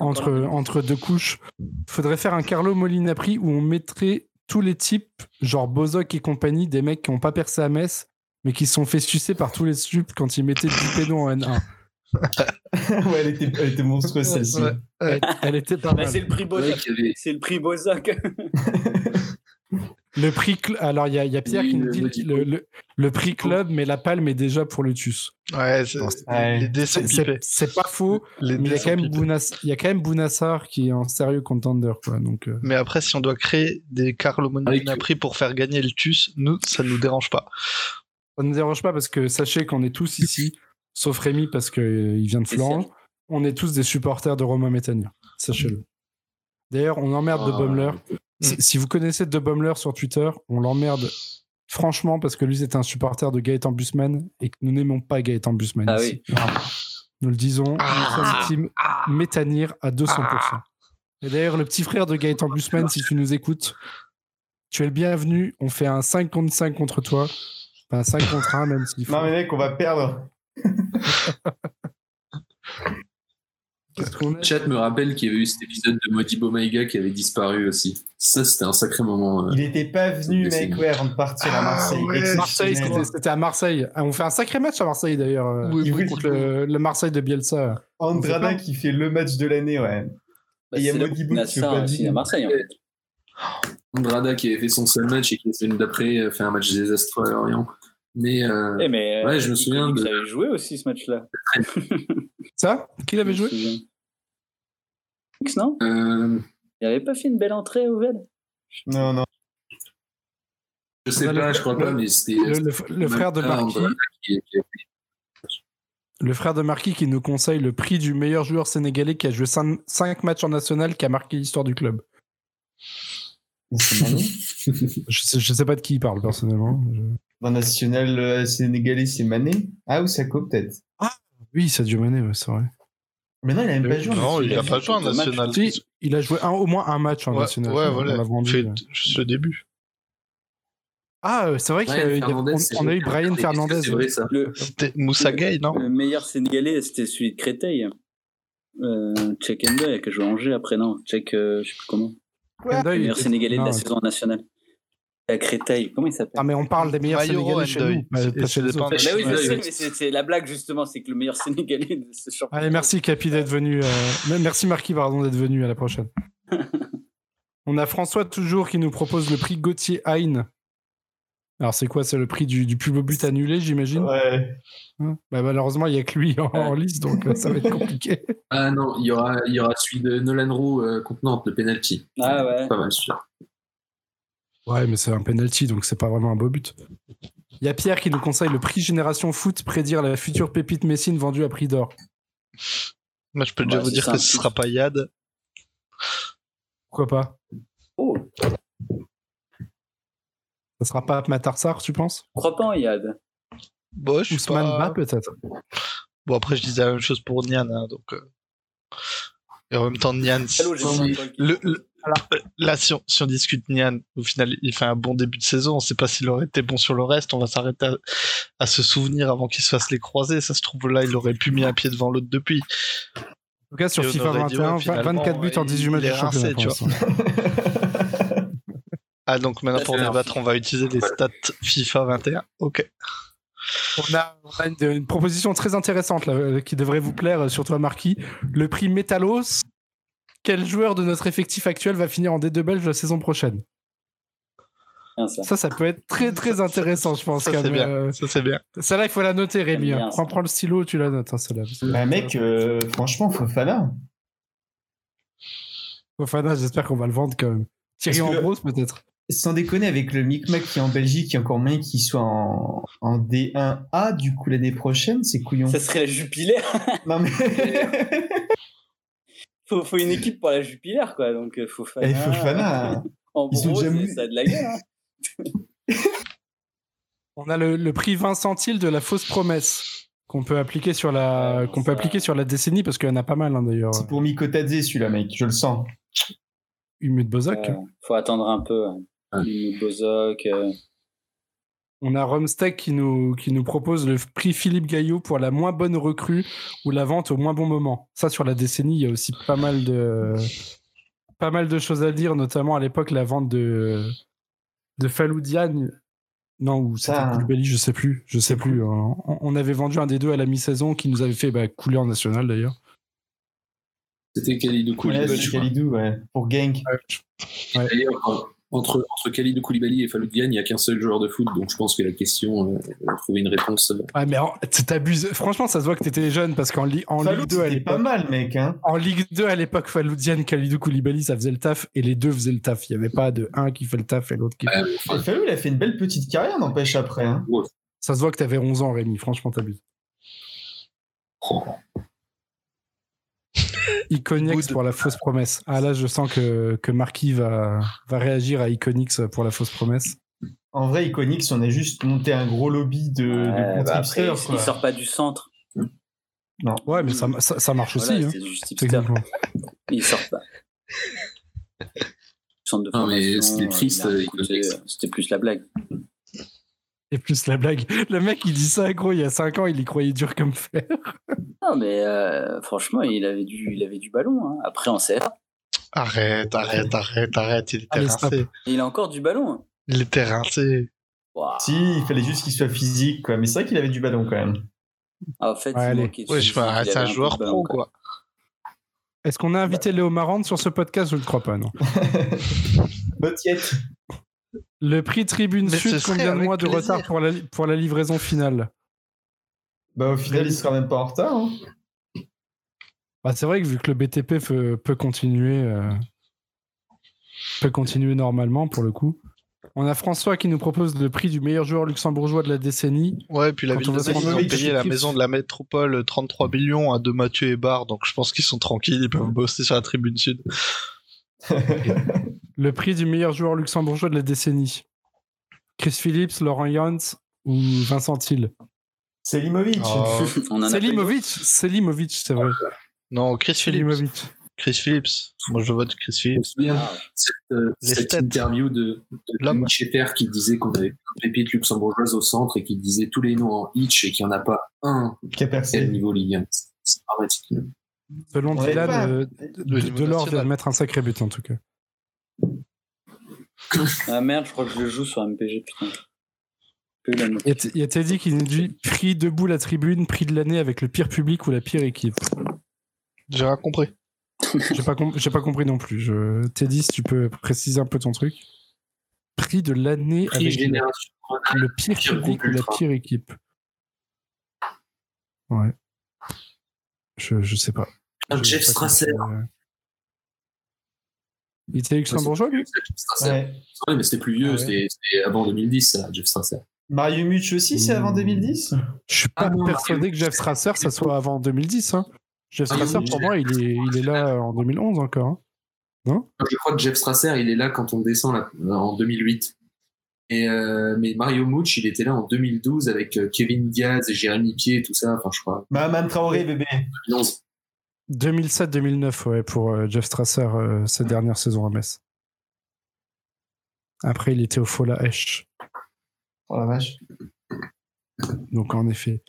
entre, entre deux couches. Il faudrait faire un Carlo Molina prix où on mettrait tous les types, genre Bozok et compagnie, des mecs qui n'ont pas percé à Metz, mais qui se sont fait sucer par tous les sups quand ils mettaient du pédo en N1. ouais, elle était, elle était monstrueuse celle-ci. Elle, était pas bah, C'est le prix Bozok. C'est le prix Bozok. Le prix alors il y, a Pierre qui nous dit le, le, prix club, mais la palme est déjà pour le TUS. Ouais, c'est pas faux. mais il y, a quand même il y a quand même Bounassar qui est en sérieux contender. Quoi, donc, euh. Mais après, si on doit créer des Carlo Molina prix pour faire gagner le TUS, nous, ça nous dérange pas. Ça nous dérange pas parce que sachez qu'on est tous ici, sauf Rémi parce qu'il euh, vient de Flandre. On est tous des supporters de Romain Métania. Sachez-le. D'ailleurs, on emmerde de ah. Bummler Mm. Si vous connaissez De sur Twitter, on l'emmerde franchement parce que lui c'est un supporter de Gaëtan Busman et que nous n'aimons pas Gaëtan Busman ah ici. Nous le disons, ah, nous sommes team Métanir à 200%. Et d'ailleurs, le petit frère de Gaëtan Busman, si tu nous écoutes, tu es le bienvenu. On fait un 5 contre 5 contre toi. un 5 contre 1 même s'il faut. Non mais mec, on va perdre. Le chat me rappelle qu'il y avait eu cet épisode de Modibo Maïga qui avait disparu aussi. Ça, c'était un sacré moment. Euh, il n'était pas venu, mec, ouais, avant de partir à ah, Marseille. Marseille, c'était à Marseille. Ah, on fait un sacré match à Marseille d'ailleurs. Euh, oui, oui, contre le, Marseille de Bielsa. Andrada qui fait le match de l'année, ouais. Bah, il y a Modibo qui fait à Marseille, en fait. Andrada qui avait fait son seul match et qui, la semaine d'après, euh, fait un match désastreux à Lorient. Mais, euh, eh, mais ouais, je me souviens de. avait joué aussi ce match-là. Ça Qui l'avait joué X, non euh... Il avait pas fait une belle entrée au VED Non, non. Je sais pas, je crois pas, mais c'était. Le, frère de Marquis. Le frère de Marquis qui nous conseille le prix du meilleur joueur sénégalais qui a joué 5 matchs en national qui a marqué l'histoire du club. je, sais, je sais pas de qui il parle personnellement. Dans national euh, sénégalais, c'est Mané Ah, ou Sako peut-être oui, Sadio Mané, ouais, c'est vrai. Mais non, il a même pas joué. Non, il a pas joué en national. Si, il a joué un, au moins un match en Ouais, national. ouais, On voilà. vendu, Fait euh. juste le début. Ah, euh, c'est vrai qu'il y a- a- eu Brian Fernandez. C'était Moussa Gay, non? le meilleur Sénégalais, c'était celui de Créteil. Euh, Check Enda, qui a joué Angers après, non? Check, euh, je sais plus comment. Le il meilleur Sénégalais de la saison nationale. À Créteil, comment il s'appelle? Ah, mais on parle des meilleurs Sénégalais chez nous, C'est-. Bah oui, mais la blague justement, c'est que le meilleur Sénégalais de ce championnat. Allez, merci Capi d'être venu. euh, Merci Marquis, pardon, d'être venu. À la prochaine. On a François toujours qui nous propose le prix Gauthier Hein. Alors, c'est quoi? C'est le prix du, du plus beau but annulé, j'imagine? Ouais. Hein? Bah, Malheureusement, il n'y a que lui en, en liste, donc euh, ça va être compliqué. Ah non, il y aura, il y aura celui de Nolan Roux euh, contre Nantes, le penalty. Ah ouais. Pas mal celui-là. Ouais, mais c'est un penalty, donc c'est pas vraiment un beau but. Il y a Pierre qui nous conseille le prix Génération Foot, prédire la future pépite Messine vendue à prix d'or. Moi, je peux déjà Ouais, vous dire ça, que ce sera pas Yad. Pourquoi pas? Oh, Ça sera pas Matarsar, tu penses? Je crois pas en Yad. Bon, je suis Ousmane pas... Peut-être Bon, après, je disais la même chose pour Nian, hein, donc... euh, Et en même temps, Nian... Le, le- là, si on, si on discute Nian, au final, il fait un bon début de saison. On sait pas s'il aurait été bon sur le reste. On va s'arrêter à, à se souvenir avant qu'il se fasse les croisés. Ça se trouve, là, il aurait pu mis un pied devant l'autre depuis. En tout cas, sur Et FIFA aurait dit, 21, ouais, finalement, 24 buts en 18 il matchs est de championnat. rincé, tu l'instant. Ah, donc maintenant, pour débattre, on va utiliser les stats FIFA 21. Ok. On a, on a une, une proposition très intéressante là, euh, qui devrait vous plaire, euh, surtout à Marquis. Le prix Metalos. Quel joueur de notre effectif actuel va finir en D2 belge la saison prochaine? Ça. Ça, ça peut être très très intéressant, je pense. Ça, quand c'est même. bien. Euh, Ça, c'est bien. Celle-là, il faut la noter, Rémi. Hein. bien, Prends, le stylo, tu la notes, hein, celle-là. Bah, mec, euh, franchement, Fofana. Fofana, j'espère qu'on va le vendre quand même. Thierry Ambrose, peut-être. Sans déconner, avec le micmac qui est en Belgique, il y a encore moyen qu'il soit en, en D1A, du coup, l'année prochaine, c'est couillon. Ça serait la Jupilaire. Non, mais. faut, faut une équipe pour la Jupilaire, quoi. Donc, euh, Fofana. Eh, Fofana. En ils gros, ça a de la gueule. Hein. On a le, le prix Vincentil de la fausse promesse qu'on peut appliquer sur la Ouais, qu'on peut appliquer sur la décennie parce qu'il y en a pas mal hein, d'ailleurs. C'est pour Mikotadze, celui-là, mec, je le sens. Humut Bozok. Euh, faut attendre un peu. hein. Ouais. Bozok. euh, On a Romstech qui nous, qui nous propose le prix Philippe Gaillot pour la moins bonne recrue ou la vente au moins bon moment. Ça, sur la décennie, il y a aussi pas mal de, pas mal de choses à dire, notamment à l'époque, la vente de, de Faloudiane. Non, ou c'était Ça, hein. Koulibaly, je sais plus. Je sais plus. On, on avait vendu un des deux à la mi-saison qui nous avait fait bah, couler en national d'ailleurs. C'était Ouais, Koulibaly. Kalidou, ouais. Pour Genk. D'ailleurs, en- entre, entre Khalidou Koulibaly et Falou Diagne, il n'y a qu'un seul joueur de foot, donc je pense que la question euh, va trouver une réponse. euh, Ah, mais t'abuses. Franchement, ça se voit que t'étais jeune parce qu'en Li- en Falou, Ligue 2 à c'était pas l'époque. mal, mec, hein. En Ligue 2 à l'époque, Faloudiane, Khalidou Koulibaly, ça faisait le taf et les deux faisaient le taf. Il n'y avait pas de un qui fait le taf et l'autre qui. euh, enfin, Falou, il a fait une belle petite carrière, n'empêche, après. Hein. Ça se voit que t'avais 11 ans, Rémi. Franchement, t'abuses. oh, Iconix Good. pour la fausse promesse. Ah là, je sens que, que Marquis va, va réagir à Iconix pour la fausse promesse. En vrai, Iconix, on a juste monté un gros lobby de, de ouais, bah il sort pas du centre. Ouais, mais ça, ça, ça marche aussi. Voilà, hein, tipster. techniquement. Il sort pas. Centre de Non, mais formation, ce qui est triste, euh, euh, C'était plus la blague. Et plus la blague. Le mec, il dit ça, gros, il y a 5 ans, il y croyait dur comme fer. Non, mais euh, franchement, il avait du, il avait du ballon. hein. Après, en CFA, Arrête, arrête, arrête, arrête. Il était Allez, stop. rincé. il a encore du ballon. hein. Il était rincé. Si, il fallait juste qu'il soit physique, quoi. Mais c'est vrai qu'il avait du ballon, quand même. Ah, en fait, Ouais, Ouais, je il c'est un joueur ballon, pro, quoi. quoi. Est-ce qu'on a invité Léo Marand sur ce podcast? Je ne crois pas, non. Botiette. Le prix Tribune Mais Sud, combien de mois de plaisir. retard pour la, pour la livraison finale? Bah, au final, il sera même pas en retard. Hein. bah, C'est vrai que vu que le BTP peut, peut continuer, euh, peut continuer normalement pour le coup. On a François qui nous propose le prix du meilleur joueur luxembourgeois de la décennie. Ouais, puis la Quand ville on de Nantes, ils ont payé la maison de la métropole 33 millions à De Mathieu et Barre, donc je pense qu'ils sont tranquilles, ils peuvent bosser sur la tribune sud. Le prix du meilleur joueur luxembourgeois de la décennie. Chris Phillips, Laurent Jans ou Vincent Hill Selimovic. Oh. Selimovic, Selimovic, c'est vrai. Non, Chris Phillips. Chris Phillips. Moi, je vote Chris Phillips. Me souviens cette, euh, cette interview de, de qui disait qu'on avait une pépite luxembourgeoise au centre et qui disait tous les noms en hitch et qu'il n'y en a pas un Qui a à percé. niveau Ligue 1. C'est dramatique. Selon Dylan, euh, Le Delors vient de mettre un sacré but en tout cas. Ah merde, je crois que je le joue sur MPG, putain. Il y a Teddy qui nous dit prix debout la tribune, prix de l'année avec le pire public ou la pire équipe. J'ai rien compris. J'ai pas, com- j'ai pas compris non plus. Je... Teddy, si tu peux préciser un peu ton truc. Prix de l'année avec le, génération. le pire public ou la pire équipe. Ouais. Je, je sais pas. Je- Jeff Strasser. euh. Il était luxembourgeois, lui? Ouais. Ouais, mais c'était plus vieux, Ah ouais. c'était avant 2010, ça, Jeff Strasser. Mario Much aussi, c'est avant 2010 Je suis Ah pas non, persuadé que Jeff Strasser, ça soit avant 2010. Hein. Jeff Ah, Strasser, pour moi, il est, il est là en 2011 encore. hein. Je crois que Jeff Strasser, il est là quand on descend là, en 2008. Et euh, mais Mario Mouch, il était là en 2012 avec euh, Kevin Diaz et Jérémy Pied et tout ça. Enfin, je crois. Maman Traoré, bébé. 2011. 2007-2009, ouais, pour euh, Jeff Strasser, euh, sa dernière saison à Metz. Après, il était au Fola Esch. Oh la vache. Donc, en effet.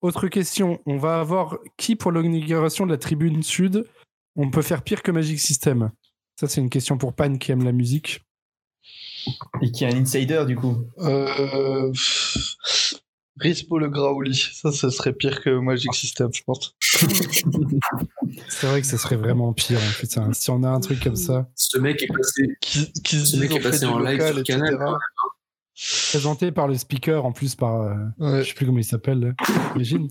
Autre question, on va avoir qui pour l'inauguration de la tribune sud? On peut faire pire que Magic System Ça, c'est une question pour Pan qui aime la musique. Et qui est un insider, du coup. Euh... Rispo le Graouli. Ça, ce serait pire que Magic System, je pense. C'est vrai que ça serait vraiment pire. hein, putain. Si on a un truc comme ça. Ce mec est passé. Qui, qui se Ce mec est passé en live sur. Canal. Présenté par le speaker, en plus par. euh, Ouais. Je sais plus comment il s'appelle. Imagine.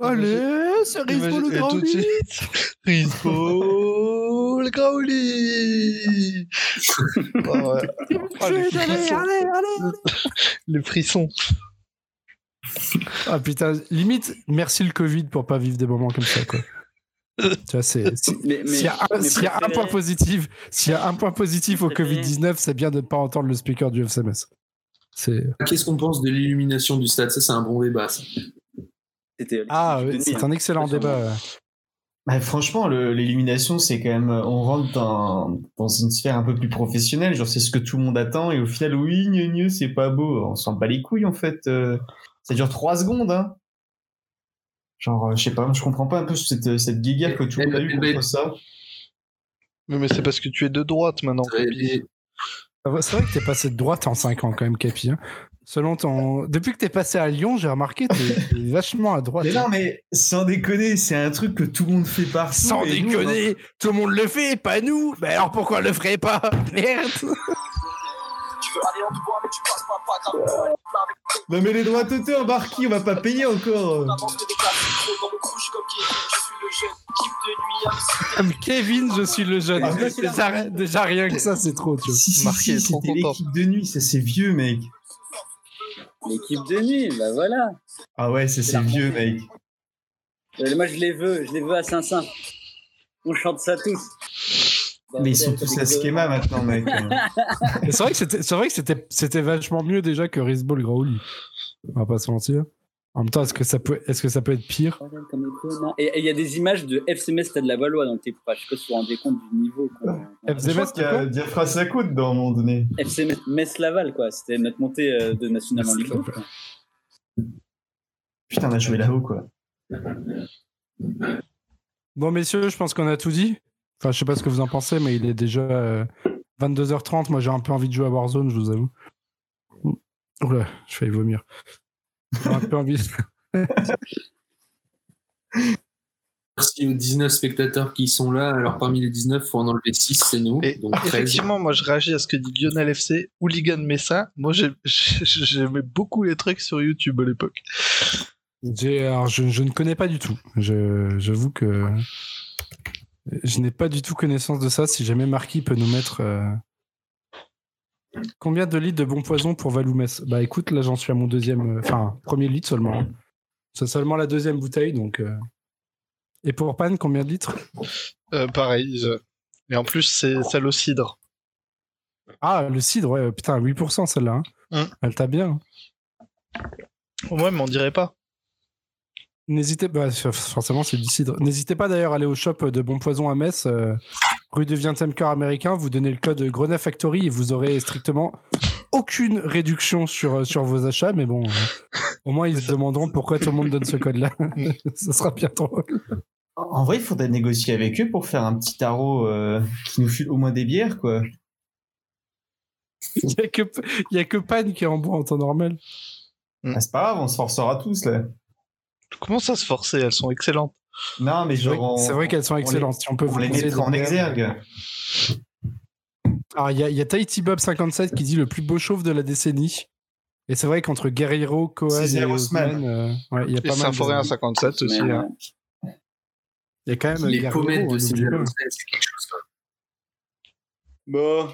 Allez, c'est Rispo le suite, Rispo le Graouli Oh, ouais. Ah, les, frissons. les frissons. Ah putain, limite, merci le Covid pour pas vivre des moments comme ça, quoi. tu vois, c'est. S'il y a, un, mais s'il y a un point positif, s'il y a un point positif au Préféré. Covid-19, c'est bien de ne pas entendre le speaker du FCMS. C'est Qu'est-ce qu'on pense de l'illumination du stade? Ça, c'est un bon débat. ça. Ah, c'est un hein. excellent débat. Bah, franchement, l'élimination, c'est quand même. On rentre dans, dans une sphère un peu plus professionnelle. Genre, c'est ce que tout le monde attend. Et au final, oui, gneu, gneu, c'est pas beau. On s'en bat les couilles, en fait. euh, ça dure trois secondes, hein. Genre, euh, je sais pas, je comprends pas un peu cette, cette guéguerre que tout le monde a eu Eh ben, contre ça. Mais, mais c'est parce que tu es de droite maintenant. Capi. Ah C'est vrai que t'es passé de droite en 5 ans, quand même, Capi. hein. Selon ton... Depuis que t'es passé à Lyon, j'ai remarqué, t'es t'es vachement à droite. Mais non, mais sans déconner, c'est un truc que tout le monde fait partout. Sans et nous, déconner, tout le monde le fait, pas nous. Mais alors pourquoi le ferait pas? Merde Non, mais les droits d'auteur, Barky, on va pas payer encore. Comme Kevin, je suis le jeune. Ah, déjà, déjà rien que ça, c'est trop, tu vois. Si, si, Marqué, si, trop c'était content. l'équipe de nuit, ça c'est vieux, mec. L'équipe de nuit, bah voilà. Ah ouais, ça c'est vieux, mec. Euh, Moi, je les veux, je les veux à Saint-Saint. On chante ça tous. Mais ils sont tous à schema maintenant, mec. C'est vrai que c'était, c'est vrai que c'était, c'était vachement mieux déjà que Risball Graouli. On va pas se mentir. En même temps, est-ce que ça peut, est-ce que ça peut être pire? Et il y a des images de FC Stade de la Valois dans le TP. Je sais pas si vous vous rendez compte du niveau. quoi. Je FCMS, pense qu'il y a Diafra Sakut dans un moment donné. FC Metz-Laval, quoi. C'était notre montée euh, de National en Ligue 2, quoi. Putain, on a joué là-haut, quoi. Bon, messieurs, je pense qu'on a tout dit. Enfin, je sais pas ce que vous en pensez, mais il est déjà euh, 22h30. Moi, j'ai un peu envie de jouer à Warzone, je vous avoue. Oula, je vais vomir. J'ai un peu envie. Merci aux 19 spectateurs qui sont là. Alors, parmi les 19, il faut en enlever 6, c'est nous. Et donc 13. effectivement, moi je réagis à ce que dit Lionel FC, Hooligan Messin. Moi j'ai- j'ai- j'aimais beaucoup les trucs sur YouTube à l'époque. Alors, je, je ne connais pas du tout. Je- J'avoue que je n'ai pas du tout connaissance de ça. Si jamais Marquis peut nous mettre. euh, Combien de litres de bon poison pour Valoumès Bah écoute, là j'en suis à mon deuxième. euh, Enfin, premier litre seulement. hein. C'est seulement la deuxième bouteille donc. euh. Et pour Pan, combien de litres? Pareil. Et en plus, c'est celle au cidre. Ah, le cidre, ouais, putain, 8% celle-là. hein. Hum. Elle t'a bien. hein. Ouais, mais on dirait pas. N'hésitez pas, forcément c'est du cidre. N'hésitez pas d'ailleurs à aller au shop de Bon Poison à Metz, euh, rue de 20e cœur américain. Vous donnez le code Grenat Factory et vous aurez strictement aucune réduction sur, euh, sur vos achats. Mais bon, euh, au moins ils se demanderont pourquoi tout le monde donne ce code-là. Ça sera bien drôle. En vrai, il faudrait négocier avec eux pour faire un petit tarot qui nous file au moins des bières, quoi. Il n'y a, que, y a que Pan qui est en bois en temps normal. Ah, c'est pas grave, on se forcera tous, là. Comment ça se forcer? Elles sont excellentes. Non, mais genre. C'est vrai qu'elles sont excellentes. On si on peut vous les mettre en exergue. Alors, il y a, y a Tahiti Bob 57 qui dit le plus beau chauve de la décennie. Et c'est vrai qu'entre Guerrero, Cohen et Osman, euh, ouais, il y a pas mal. Symphorien 57 aussi. Hein. Il y a quand même. Les pommettes de c'est quelque chose. Bon.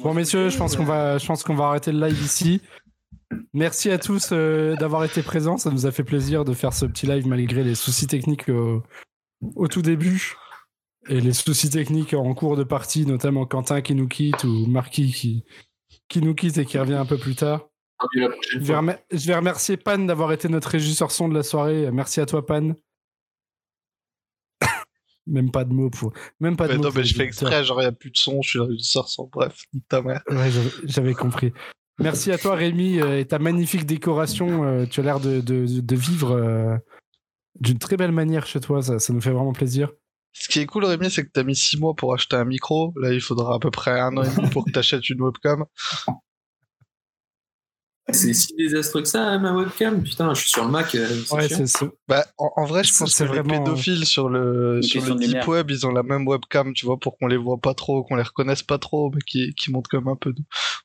Bon, messieurs, je pense qu'on va, je pense qu'on va arrêter le live ici. Merci à tous euh, d'avoir été présents. Ça nous a fait plaisir de faire ce petit live malgré les soucis techniques euh, au tout début et les soucis techniques en cours de partie, notamment Quentin qui nous quitte ou Marquis qui, qui nous quitte et qui revient un peu plus tard. Je vais, je vais, remercier Pan d'avoir été notre régisseur son de la soirée. Merci à toi, Pan. Même pas de mots pour. Même pas de mais mots non, mais je fais exprès, genre il n'y a plus de son, je suis le régisseur son. Bref, ta mère. Ouais, j'avais compris. Merci à toi, Rémi, euh, et ta magnifique décoration. Euh, tu as l'air de, de, vivre euh, d'une très belle manière chez toi. Ça, ça, nous fait vraiment plaisir. Ce qui est cool, Rémi, c'est que tu as mis six mois pour acheter un micro. Là, il faudra à peu près un an et demi pour que tu achètes une webcam. C'est si désastreux que ça, hein, ma webcam. Putain, je suis sur le Mac. ouais, c'est bah, en, vrai, je pense que vraiment... les pédophiles sur le, sur le deep web, ils ont la même webcam, tu vois, pour qu'on les voit pas trop, qu'on les reconnaisse pas trop, mais qui, qui montrent quand même un peu.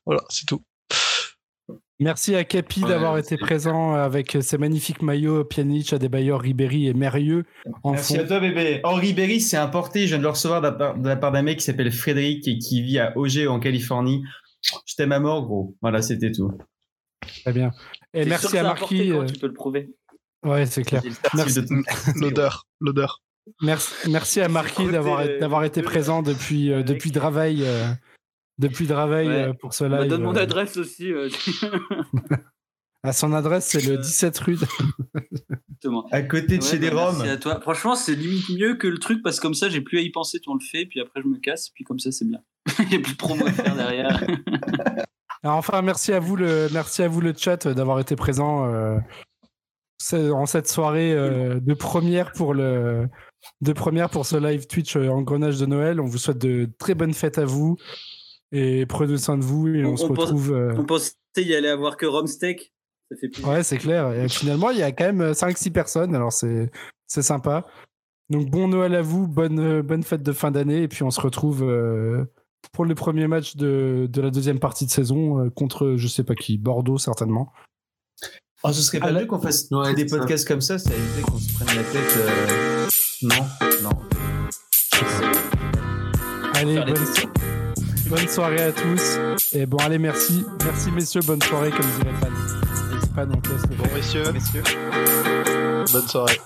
Voilà, c'est tout. Merci à Capi d'avoir été présent avec ses magnifiques maillots Pjanic, Adebayor, Ribéry et Mérieux. Merci à toi, bébé. Oh, Ribéry, c'est importé. Je viens de le recevoir de la part d'un mec qui s'appelle Frédéric et qui vit à OG en Californie. Je t'aime à mort, gros. Voilà, c'était tout. Très bien. Et merci à Marquis. Euh, tu peux le prouver. Ouais, c'est clair. Merci. L'odeur. L'odeur. Merci, merci à Marquis d'avoir d'avoir été présent depuis euh, depuis Draveil euh, depuis Draveil euh, pour ce live. donne mon euh. adresse aussi. Euh, à son adresse, c'est le 17 rue. à côté de chez des Roms. à toi. Franchement, c'est limite mieux que le truc parce que comme ça, j'ai plus à y penser. Tu on le fait, puis après, je me casse, puis comme ça, c'est bien. Il n'y a plus de promo à faire derrière. Alors, enfin, merci à vous le, merci à vous le chat d'avoir été présent en cette soirée de première pour le, de première pour ce live Twitch Engrenage de Noël. On vous souhaite de très bonnes fêtes à vous. Et prenez soin de vous et on, se retrouve. Euh, on pensait y aller avoir que Romsteak. Ça fait Ouais, c'est clair. Et finalement, il y a quand même 5-6 personnes, alors c'est sympa. Donc bon Noël à vous, bonne, euh, bonne fête de fin d'année, et puis on se retrouve euh, pour le premier match de, de, la deuxième partie de saison contre je sais pas qui, Bordeaux certainement. Oh, ce serait pas mieux qu'on fasse des podcasts comme ça, ça éviterait qu'on se prenne la tête. Non, non. Allez, bonne, Bonne soirée à tous. Et bon, allez, merci. Merci, messieurs. Bonne soirée, comme dirait Pan. Pan, on Bon, messieurs. messieurs. Bonne soirée.